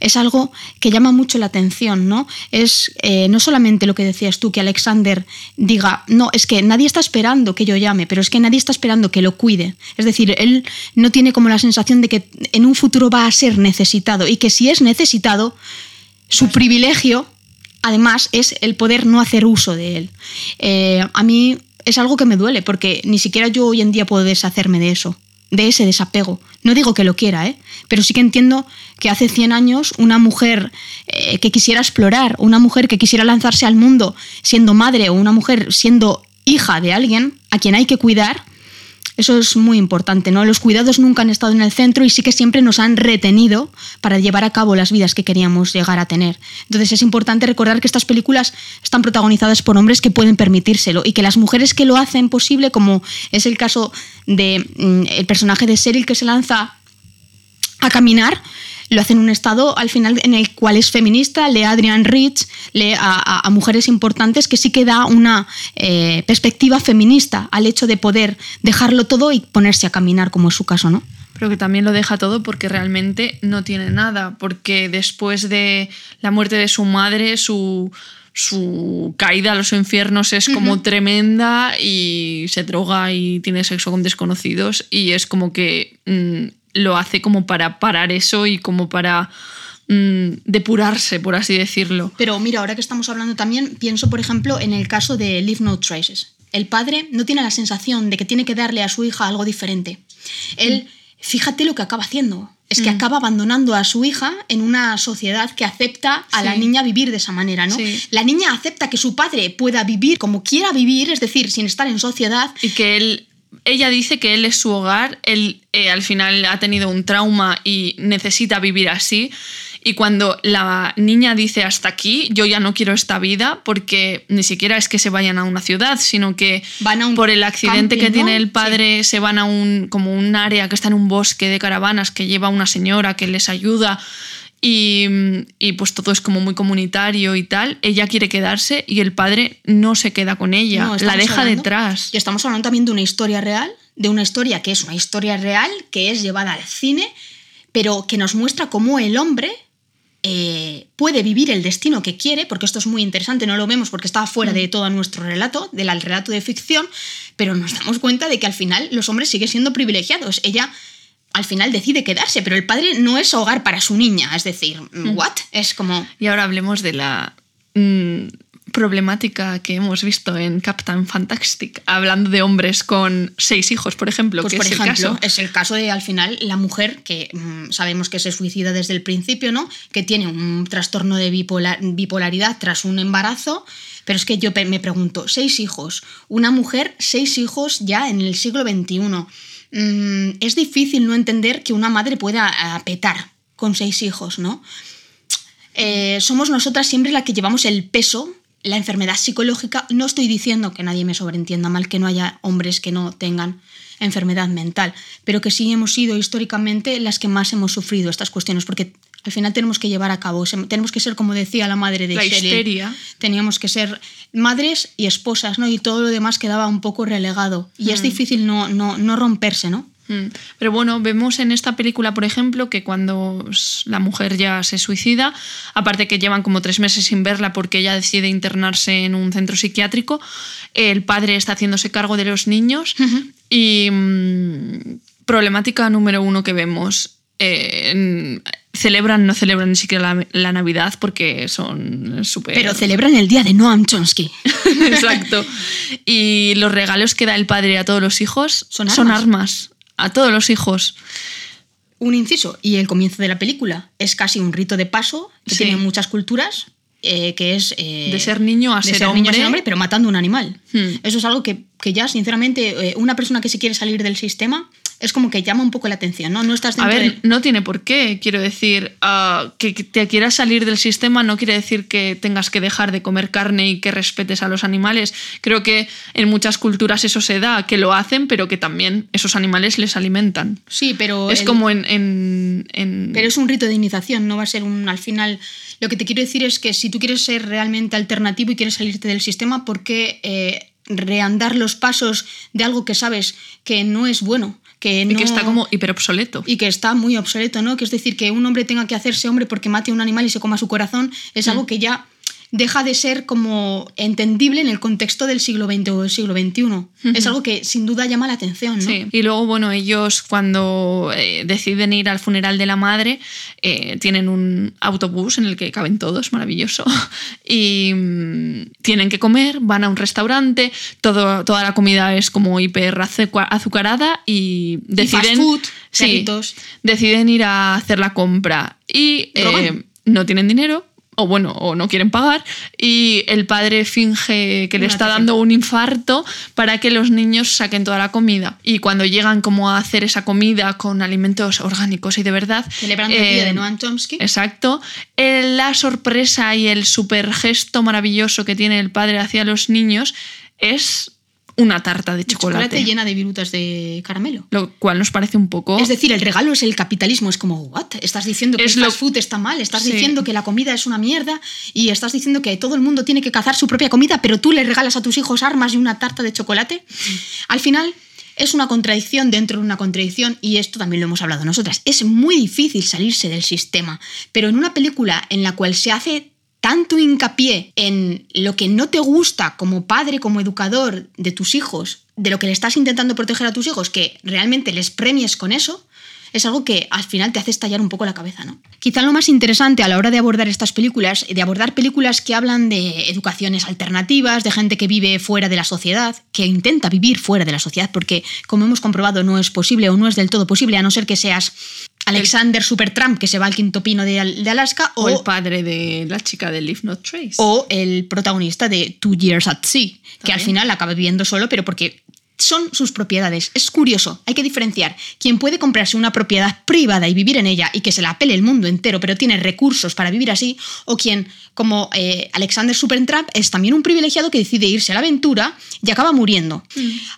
es algo que llama mucho la atención, ¿no? Es eh, no solamente lo que decías tú, que Alexander diga, no, es que nadie está esperando que yo llame, pero es que nadie está esperando que lo cuide. Es decir, él no tiene como la sensación de que en un futuro va a ser necesitado y que si es necesitado, su privilegio, además, es el poder no hacer uso de él. Eh, a mí es algo que me duele, porque ni siquiera yo hoy en día puedo deshacerme de eso, de ese desapego. No digo que lo quiera, ¿eh? pero sí que entiendo que hace 100 años una mujer eh, que quisiera explorar, una mujer que quisiera lanzarse al mundo siendo madre o una mujer siendo hija de alguien a quien hay que cuidar, eso es muy importante, ¿no? Los cuidados nunca han estado en el centro y sí que siempre nos han retenido para llevar a cabo las vidas que queríamos llegar a tener. Entonces es importante recordar que estas películas están protagonizadas por hombres que pueden permitírselo y que las mujeres que lo hacen posible, como es el caso de mm, personaje de Cheryl que se lanza a caminar, lo hace en un estado al final en el cual es feminista, lee a Adrian Rich, lee a, mujeres importantes que sí que da una eh, perspectiva feminista al hecho de poder dejarlo todo y ponerse a caminar, como es su caso, ¿no? Pero que también lo deja todo porque realmente no tiene nada, porque después de la muerte de su madre, su, su caída a los infiernos es como tremenda y se droga y tiene sexo con desconocidos y es como que mm, lo hace como para parar eso y como para mm, depurarse, por así decirlo. Pero mira, ahora que estamos hablando también, pienso, por ejemplo, en el caso de Leave No Traces. El padre no tiene la sensación de que tiene que darle a su hija algo diferente. Él, fíjate lo que acaba haciendo. Es que acaba abandonando a su hija en una sociedad que acepta a la niña vivir de esa manera, ¿no? Sí. La niña acepta que su padre pueda vivir como quiera vivir, es decir, sin estar en sociedad, Y que él, ella dice que él es su hogar, él eh, al final ha tenido un trauma y necesita vivir así. Y cuando la niña dice hasta aquí, yo ya no quiero esta vida, porque ni siquiera es que se vayan a una ciudad, sino que Van a un por el accidente camping, que tiene el padre se van a un como un área que está en un bosque de caravanas que lleva una señora que les ayuda. Y, y pues todo es como muy comunitario y tal. Ella quiere quedarse y el padre no se queda con ella, No, la deja hablando- detrás. Y estamos hablando también de una historia real, de una historia que es una historia real, que es llevada al cine, pero que nos muestra cómo el hombre eh, puede vivir el destino que quiere, porque esto es muy interesante, no lo vemos porque está fuera Mm. de todo nuestro relato, del relato de ficción, pero nos damos cuenta de que al final los hombres siguen siendo privilegiados. Ella al final decide quedarse, pero el padre no es hogar para su niña, es decir, Mm. ¿what? Es como... Y ahora hablemos de la mm, problemática que hemos visto en Captain Fantastic, hablando de hombres con seis hijos, por ejemplo, Pues que por es ejemplo, el caso. es el caso de al final la mujer que mm, sabemos que se suicida desde el principio, ¿no? Que tiene un trastorno de bipolar- bipolaridad tras un embarazo. Pero es que yo me pregunto, seis hijos, una mujer, seis hijos ya en el siglo XXI. Mm, es difícil no entender que una madre pueda petar con seis hijos, ¿no? Eh, somos nosotras siempre la que llevamos el peso, la enfermedad psicológica. No estoy diciendo que nadie me sobreentienda mal, que no haya hombres que no tengan enfermedad mental, pero que sí hemos sido históricamente las que más hemos sufrido estas cuestiones, porque al final tenemos que llevar a cabo, tenemos que ser, como decía la madre de La Cheryl, histeria. teníamos que ser madres y esposas, ¿no? Y todo lo demás quedaba un poco relegado. Y es difícil no, no, no romperse, ¿no? Mm. Pero bueno, vemos en esta película, por ejemplo, que cuando la mujer ya se suicida, aparte que llevan como tres meses sin verla porque ella decide internarse en un centro psiquiátrico, el padre está haciéndose cargo de los niños y mm, problemática número uno que vemos. eh, celebran, no celebran ni siquiera la, la Navidad porque son súper... Pero celebran el día de Noam Chomsky. *laughs* Exacto. Y los regalos que da el padre a todos los hijos Son son armas. A todos los hijos. un inciso y el comienzo de la película es casi un rito de paso que Sí. tiene muchas culturas eh, que es eh, De ser niño a de ser niño a hombre. ser hombre pero matando un animal Hmm. eso es algo que, que ya sinceramente eh, una persona que se quiere salir del sistema es como que llama un poco la atención no no estás A dentro ver, del- no tiene por qué. Quiero decir, ah, que que te quieras salir del sistema no quiere decir que tengas que dejar de comer carne y que respetes a los animales. Creo que en muchas culturas eso se da, que lo hacen, pero que también esos animales les alimentan. sí pero es el- como en, en- en- Pero es un rito de iniciación, no va a ser un. Al final, lo que te quiero decir es que si tú quieres ser realmente alternativo y quieres salirte del sistema, ¿por qué eh, reandar los pasos de algo que sabes que no es bueno? Que y que está como hiper obsoleto. y que está muy obsoleto, ¿no? Que es decir, que un hombre tenga que hacerse hombre porque mate a un animal y se coma su corazón, es Mm. algo que ya deja de ser como entendible en el contexto del siglo XX o del siglo XXI. Es algo que sin duda llama la atención, ¿no? Sí. Y luego, bueno, ellos cuando eh, deciden ir al funeral de la madre, eh, tienen un autobús en el que caben todos, maravilloso, *laughs* y mm, tienen que comer, van a un restaurante, todo, toda la comida es como hiper azuca- azucarada y deciden... fast food, sí, perritos. deciden ir a hacer la compra y eh, no tienen dinero. O bueno, o no quieren pagar, y el padre finge que le está dando un infarto para que los niños saquen toda la comida. Y cuando llegan como a hacer esa comida con alimentos orgánicos y de verdad... Celebrando el eh, día de Noam Chomsky. Exacto. Eh, la sorpresa y el super gesto maravilloso que tiene el padre hacia los niños es una tarta de chocolate. chocolate llena de virutas de caramelo. Lo cual nos parece un poco... Es decir, el regalo es el capitalismo. Es como, ¿what? Estás diciendo que Es el lo- fast food está mal, estás Sí. diciendo que la comida es una mierda y estás diciendo que todo el mundo tiene que cazar su propia comida, pero tú le regalas a tus hijos armas y una tarta de chocolate. Al final. Es una contradicción dentro de una contradicción y esto también lo hemos hablado nosotras. Es muy difícil salirse del sistema, pero en una película en la cual se hace tanto hincapié en lo que no te gusta como padre, como educador de tus hijos, de lo que le estás intentando proteger a tus hijos, que realmente les premies con eso, es algo que al final te hace estallar un poco la cabeza, ¿no? Quizá lo más interesante a la hora de abordar estas películas, de abordar películas que hablan de educaciones alternativas, de gente que vive fuera de la sociedad, que intenta vivir fuera de la sociedad, porque como hemos comprobado no es posible o no es del todo posible, a no ser que seas Alexander Supertramp, que se va al quinto pino de, Al- de Alaska, O o, el padre de la chica de Leave Not Trace. o el protagonista de Two Years at Sea, que al final acaba viviendo solo, pero porque son sus propiedades. Es curioso, hay que diferenciar. Quien puede comprarse una propiedad privada y vivir en ella y que se la apele el mundo entero, pero tiene recursos para vivir así, o quien, como eh, Alexander Supertramp, es también un privilegiado que decide irse a la aventura y acaba muriendo.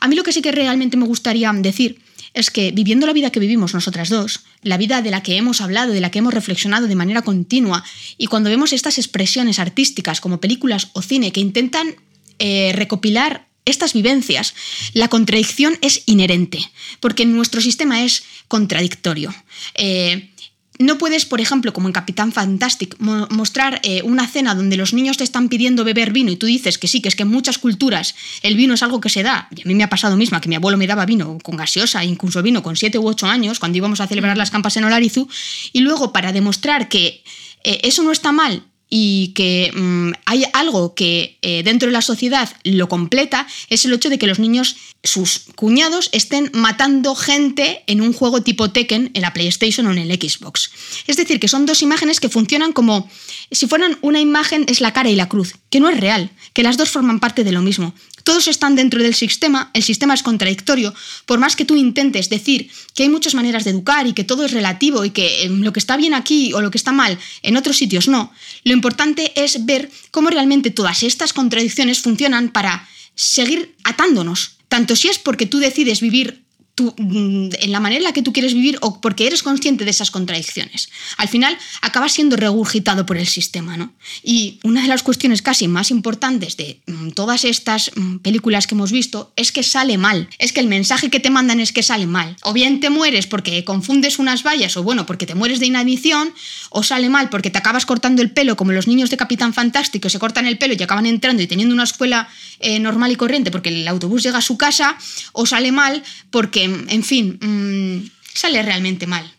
A mí lo que sí que realmente me gustaría decir es que viviendo la vida que vivimos nosotras dos, la vida de la que hemos hablado, de la que hemos reflexionado de manera continua, y cuando vemos estas expresiones artísticas como películas o cine que intentan eh, recopilar estas vivencias, la contradicción es inherente, porque nuestro sistema es contradictorio. Eh, no puedes, por ejemplo, como en Capitán Fantastic, mo- mostrar eh, una cena donde los niños te están pidiendo beber vino y tú dices que sí, que es que en muchas culturas el vino es algo que se da. Y a mí me ha pasado misma que mi abuelo me daba vino con gaseosa, incluso vino con 7 u 8 años, cuando íbamos a celebrar las campas en Olarizu. Y luego, para demostrar que eh, eso no está mal y que mm, hay algo que eh, dentro de la sociedad lo completa, es el hecho de que los niños, sus cuñados, estén matando gente en un juego tipo Tekken en la PlayStation o en el Xbox. Es decir, que son dos imágenes que funcionan como si fueran una imagen es la cara y la cruz, que no es real, que las dos forman parte de lo mismo. Todos están dentro del sistema, el sistema es contradictorio, por más que tú intentes decir que hay muchas maneras de educar y que todo es relativo y que eh, lo que está bien aquí o lo que está mal en otros sitios no, lo importante es ver cómo realmente todas estas contradicciones funcionan para seguir atándonos, tanto si es porque tú decides vivir tú, mm, en la manera en la que tú quieres vivir o porque eres consciente de esas contradicciones. Al final acabas siendo regurgitado por el sistema, ¿no? Y una de las cuestiones casi más importantes de mm, todas estas mm, películas que hemos visto es que sale mal. Es que el mensaje que te mandan es que sale mal. O bien te mueres porque confundes unas vallas o bueno, porque te mueres de inanición, o sale mal porque te acabas cortando el pelo como los niños de Capitán Fantástico se cortan el pelo y acaban entrando y teniendo una escuela eh, normal y corriente porque el autobús llega a su casa, o sale mal porque, en fin, mm, sale realmente mal.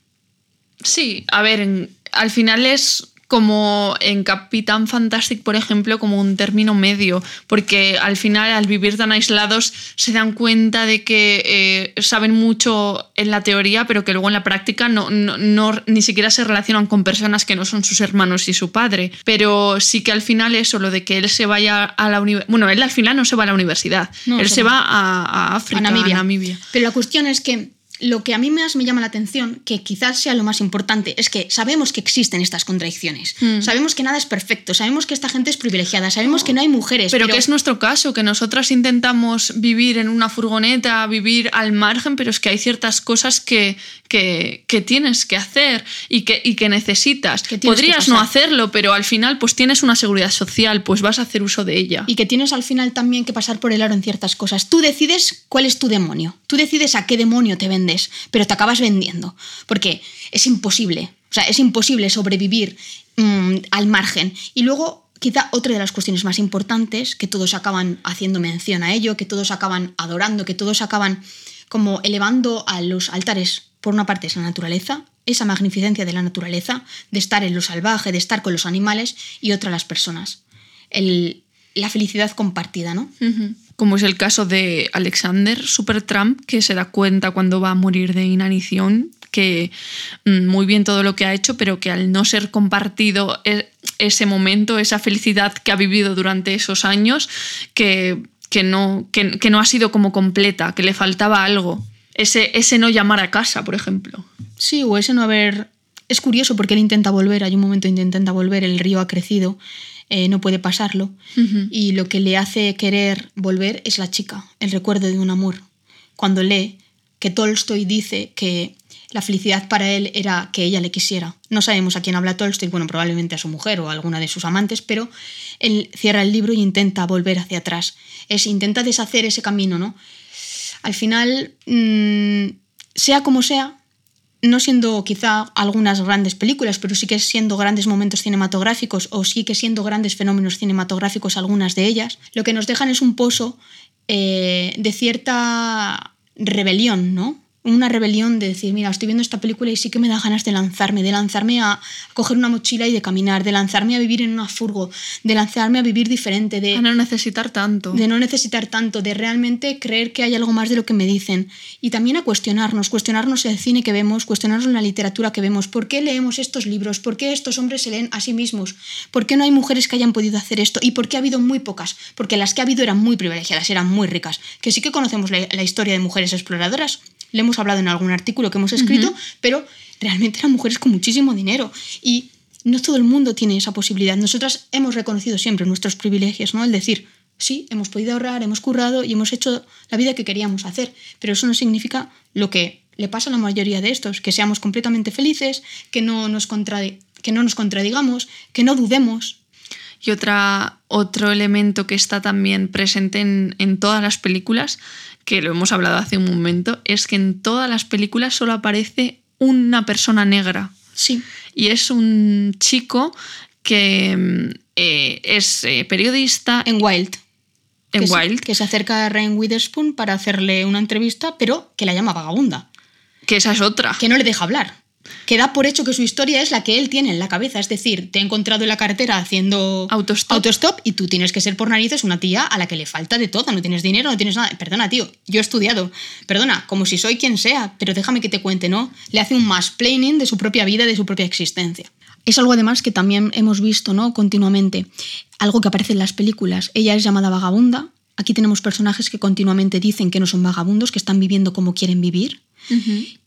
Sí, a ver, en- al final es como en Capitán Fantastic, por ejemplo, como un término medio, porque al final, al vivir tan aislados, se dan cuenta de que eh, saben mucho en la teoría, pero que luego en la práctica no, no- no- ni siquiera se relacionan con personas que no son sus hermanos y su padre. Pero sí que al final eso, lo de que él se vaya a la universidad, bueno, él al final no se va a la universidad, No, él se va. va a, a África, a Namibia. a Namibia. Pero la cuestión es que lo que a mí más me llama la atención, que quizás sea lo más importante, es que sabemos que existen estas contradicciones. Hmm. Sabemos que nada es perfecto, sabemos que esta gente es privilegiada, sabemos que no hay mujeres. Pero, que es nuestro caso, que nosotras intentamos vivir en una furgoneta, vivir al margen, pero es que hay ciertas cosas que, que, que tienes que hacer y que, y que necesitas. Que tienes que Podrías no hacerlo, pero al final pues tienes una seguridad social, pues vas a hacer uso de ella. Y que tienes al final también que pasar por el aro en ciertas cosas. Tú decides cuál es tu demonio. Tú decides a qué demonio te vendes, pero te acabas vendiendo. Porque es imposible. O sea, es imposible sobrevivir mm, al margen. Y luego, quizá otra de las cuestiones más importantes, que todos acaban haciendo mención a ello, que todos acaban adorando, que todos acaban como elevando a los altares, por una parte es la naturaleza, esa magnificencia de la naturaleza, de estar en lo salvaje, de estar con los animales, y otra las personas. El- la felicidad compartida, ¿no? Como es el caso de Alexander Supertramp, que se da cuenta cuando va a morir de inanición, que mm, muy bien todo lo que ha hecho, pero que al no ser compartido e- ese momento, esa felicidad que ha vivido durante esos años, que, que no, que, no ha sido como completa, que le faltaba algo. Ese, ese no llamar a casa, por ejemplo. Sí, o ese no haber... Es curioso porque él intenta volver, hay un momento intenta volver, el río ha crecido, eh, no puede pasarlo, y lo que le hace querer volver es la chica, el recuerdo de un amor. Cuando lee que Tolstoy dice que la felicidad para él era que ella le quisiera. No sabemos a quién habla Tolstoy, bueno, probablemente a su mujer o a alguna de sus amantes, pero él cierra el libro y intenta volver hacia atrás. Es, intenta deshacer ese camino, ¿no? Al final, mm, sea como sea, no siendo quizá algunas grandes películas, pero sí que siendo grandes momentos cinematográficos o sí que siendo grandes fenómenos cinematográficos algunas de ellas, lo que nos dejan es un pozo eh, de cierta rebelión, ¿no? Una rebelión de decir, mira, estoy viendo esta película y sí que me da ganas de lanzarme, de lanzarme a, coger una mochila y de caminar, de lanzarme a vivir en una furgo, de lanzarme a vivir diferente, de, A no necesitar tanto. de no necesitar tanto, de realmente creer que hay algo más de lo que me dicen. Y también a cuestionarnos, cuestionarnos el cine que vemos, cuestionarnos la literatura que vemos. ¿Por qué leemos estos libros? ¿Por qué estos hombres se leen a sí mismos? ¿Por qué no hay mujeres que hayan podido hacer esto? ¿Y por qué ha habido muy pocas? Porque las que ha habido eran muy privilegiadas, eran muy ricas. Que sí que conocemos la, la historia de mujeres exploradoras, le hemos hablado en algún artículo que hemos escrito, pero realmente eran mujeres con muchísimo dinero. Y no todo el mundo tiene esa posibilidad. Nosotras hemos reconocido siempre nuestros privilegios, ¿no? El decir, sí, hemos podido ahorrar, hemos currado y hemos hecho la vida que queríamos hacer, pero eso no significa lo que le pasa a la mayoría de estos, que seamos completamente felices, que no nos, que no nos contradigamos, que no dudemos. Y otra, otro elemento que está también presente en, en todas las películas, que lo hemos hablado hace un momento, es que en todas las películas solo aparece una persona negra. Sí, Y es un chico que mm, eh, es eh, periodista en Wild. en que se- Wild, que se acerca a Ryan Witherspoon para hacerle una entrevista, pero que la llama vagabunda. que esa es otra. que no le deja hablar. Que da por hecho que su historia es la que él tiene en la cabeza. Es decir, te he encontrado en la carretera haciendo Autostop. y tú tienes que ser por narices una tía a la que le falta de todo. No tienes dinero, no tienes nada. Perdona, tío, yo he estudiado. Perdona, como si soy quien sea, pero déjame que te cuente, ¿no? Le hace un mansplaining de su propia vida, de su propia existencia. Es algo además que también hemos visto, ¿no? Continuamente. Algo que aparece en las películas. Ella es llamada vagabunda. Aquí tenemos personajes que continuamente dicen que no son vagabundos, que están viviendo como quieren vivir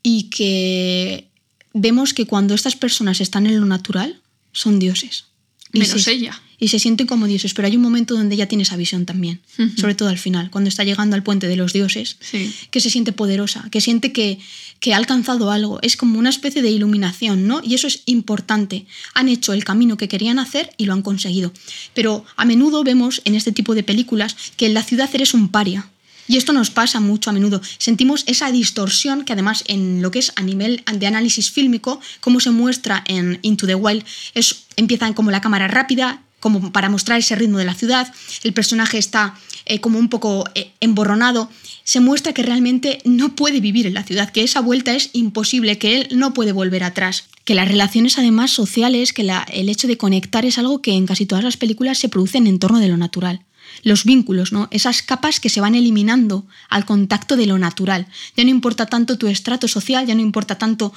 y que vemos que cuando estas personas están en lo natural, son dioses. Y Menos se- ella. Y se sienten como dioses, pero hay un momento donde ella tiene esa visión también, sobre todo al final, cuando está llegando al puente de los dioses, Sí. que se siente poderosa, que siente que, que ha alcanzado algo, es como una especie de iluminación, ¿no? Y eso es importante. Han hecho el camino que querían hacer y lo han conseguido. Pero a menudo vemos en este tipo de películas que en la ciudad eres un paria. Y esto nos pasa mucho a menudo. Sentimos esa distorsión que además en lo que es a nivel de análisis fílmico, como se muestra en Into the Wild, es, empiezan como la cámara rápida, como para mostrar ese ritmo de la ciudad, el personaje está eh, como un poco eh, emborronado, se muestra que realmente no puede vivir en la ciudad, que esa vuelta es imposible, que él no puede volver atrás, que las relaciones además sociales, que la- el hecho de conectar es algo que en casi todas las películas se produce en entorno de lo natural. Los vínculos, ¿no? Esas capas que se van eliminando al contacto de lo natural. Ya no importa tanto tu estrato social, ya no importa tanto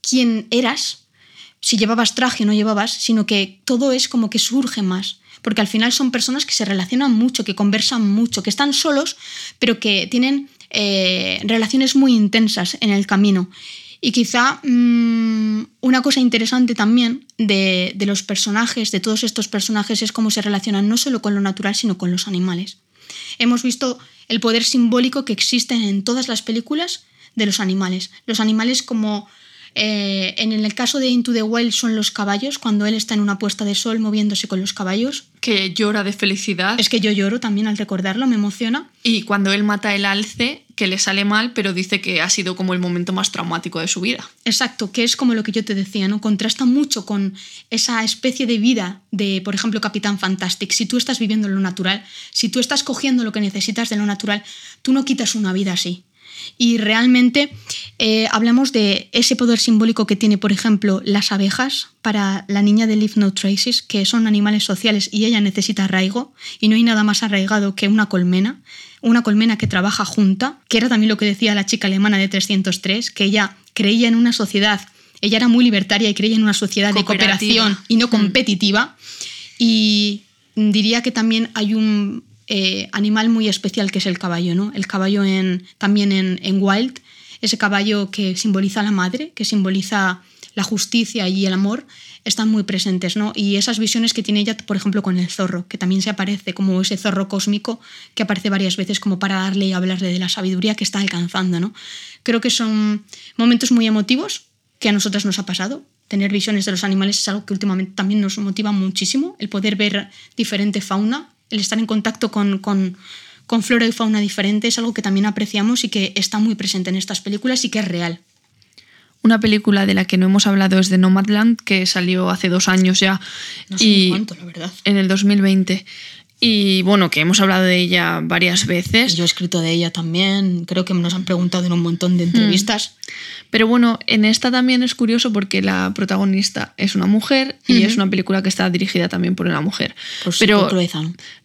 quién eras, si llevabas traje o no llevabas, sino que todo es como que surge más. Porque al final son personas que se relacionan mucho, que conversan mucho, que están solos, pero que tienen eh, relaciones muy intensas en el camino. Y quizá mm, una cosa interesante también de, de los personajes, de todos estos personajes, es cómo se relacionan no solo con lo natural, sino con los animales. Hemos visto el poder simbólico que existe en todas las películas de los animales. Los animales como eh, en el caso de Into the Wild son los caballos, cuando él está en una puesta de sol moviéndose con los caballos. Que llora de felicidad. Es que yo lloro también al recordarlo, me emociona. Y cuando él mata el alce, que le sale mal, pero dice que ha sido como el momento más traumático de su vida. Exacto, que es como lo que yo te decía, ¿no? Contrasta mucho con esa especie de vida de, por ejemplo, Capitán Fantastic. Si tú estás viviendo lo natural, si tú estás cogiendo lo que necesitas de lo natural, tú no quitas una vida así. Y realmente eh, hablamos de ese poder simbólico que tiene, por ejemplo, las abejas para la niña de Leave No Traces, que son animales sociales y ella necesita arraigo, y no hay nada más arraigado que una colmena, una colmena que trabaja junta, que era también lo que decía la chica alemana de 303, que ella creía en una sociedad, ella era muy libertaria y creía en una sociedad de cooperación y no Mm. competitiva, y diría que también hay un eh, animal muy especial que es el caballo, ¿no? El caballo en, también en, Wild, ese caballo que simboliza la madre, que simboliza la justicia y el amor, están muy presentes, ¿no? Y esas visiones que tiene ella, por ejemplo, con el zorro, que también se aparece como ese zorro cósmico que aparece varias veces como para darle y hablarle de la sabiduría que está alcanzando, ¿no? Creo que son momentos muy emotivos que a nosotras nos ha pasado. Tener visiones de los animales es algo que últimamente también nos motiva muchísimo, el poder ver diferente fauna, el estar en contacto con, con, con flora y fauna diferente es algo que también apreciamos y que está muy presente en estas películas y que es real. Una película de la que no hemos hablado es de Nomadland, que salió hace dos años ya. No sé y cuánto, la verdad. En el 2020. Y bueno, que hemos hablado de ella varias veces. Yo he escrito de ella también, creo que nos han preguntado en un montón de entrevistas. Pero bueno, en esta también es curioso porque la protagonista es una mujer y es una película que está dirigida también por una mujer. Por su- Pero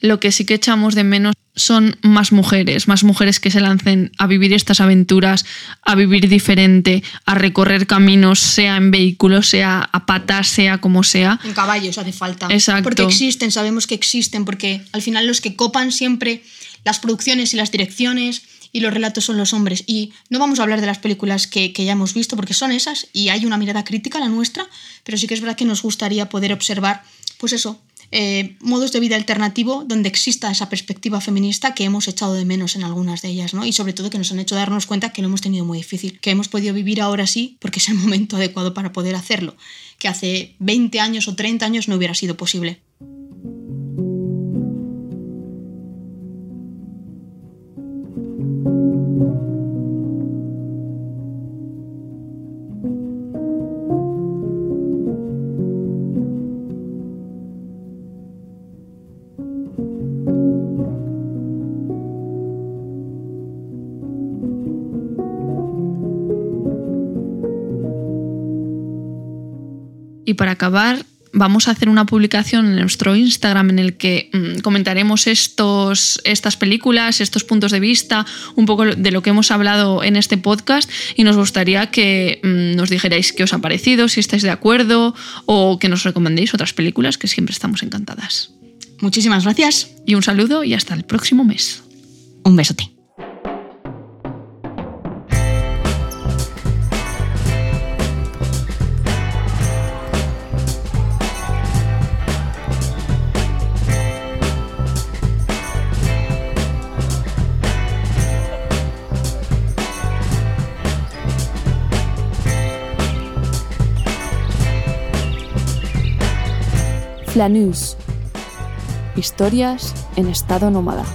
lo que sí que echamos de menos son más mujeres, más mujeres que se lancen a vivir estas aventuras, a vivir diferente, a recorrer caminos, sea en vehículos, sea a patas, sea como sea. En caballos hace falta. Exacto. Porque existen, sabemos que existen, porque al final los que copan siempre las producciones y las direcciones y los relatos son los hombres. Y no vamos a hablar de las películas que, que ya hemos visto, porque son esas y hay una mirada crítica, la nuestra, pero sí que es verdad que nos gustaría poder observar, pues eso, eh, modos de vida alternativo donde exista esa perspectiva feminista que hemos echado de menos en algunas de ellas, ¿no? Y sobre todo que nos han hecho darnos cuenta que lo hemos tenido muy difícil, que hemos podido vivir ahora sí porque es el momento *laughs* adecuado para poder hacerlo, que hace 20 años o 30 años no hubiera sido posible. Y para acabar, vamos a hacer una publicación en nuestro Instagram en el que mm, comentaremos estos, estas películas, estos puntos de vista, un poco de lo que hemos hablado en este podcast y nos gustaría que mm, nos dijerais qué os ha parecido, si estáis de acuerdo o que nos recomendéis otras películas que siempre estamos encantadas. Muchísimas gracias. Y un saludo y hasta el próximo mes. Un besote. Flanús. Historias en estado nómada.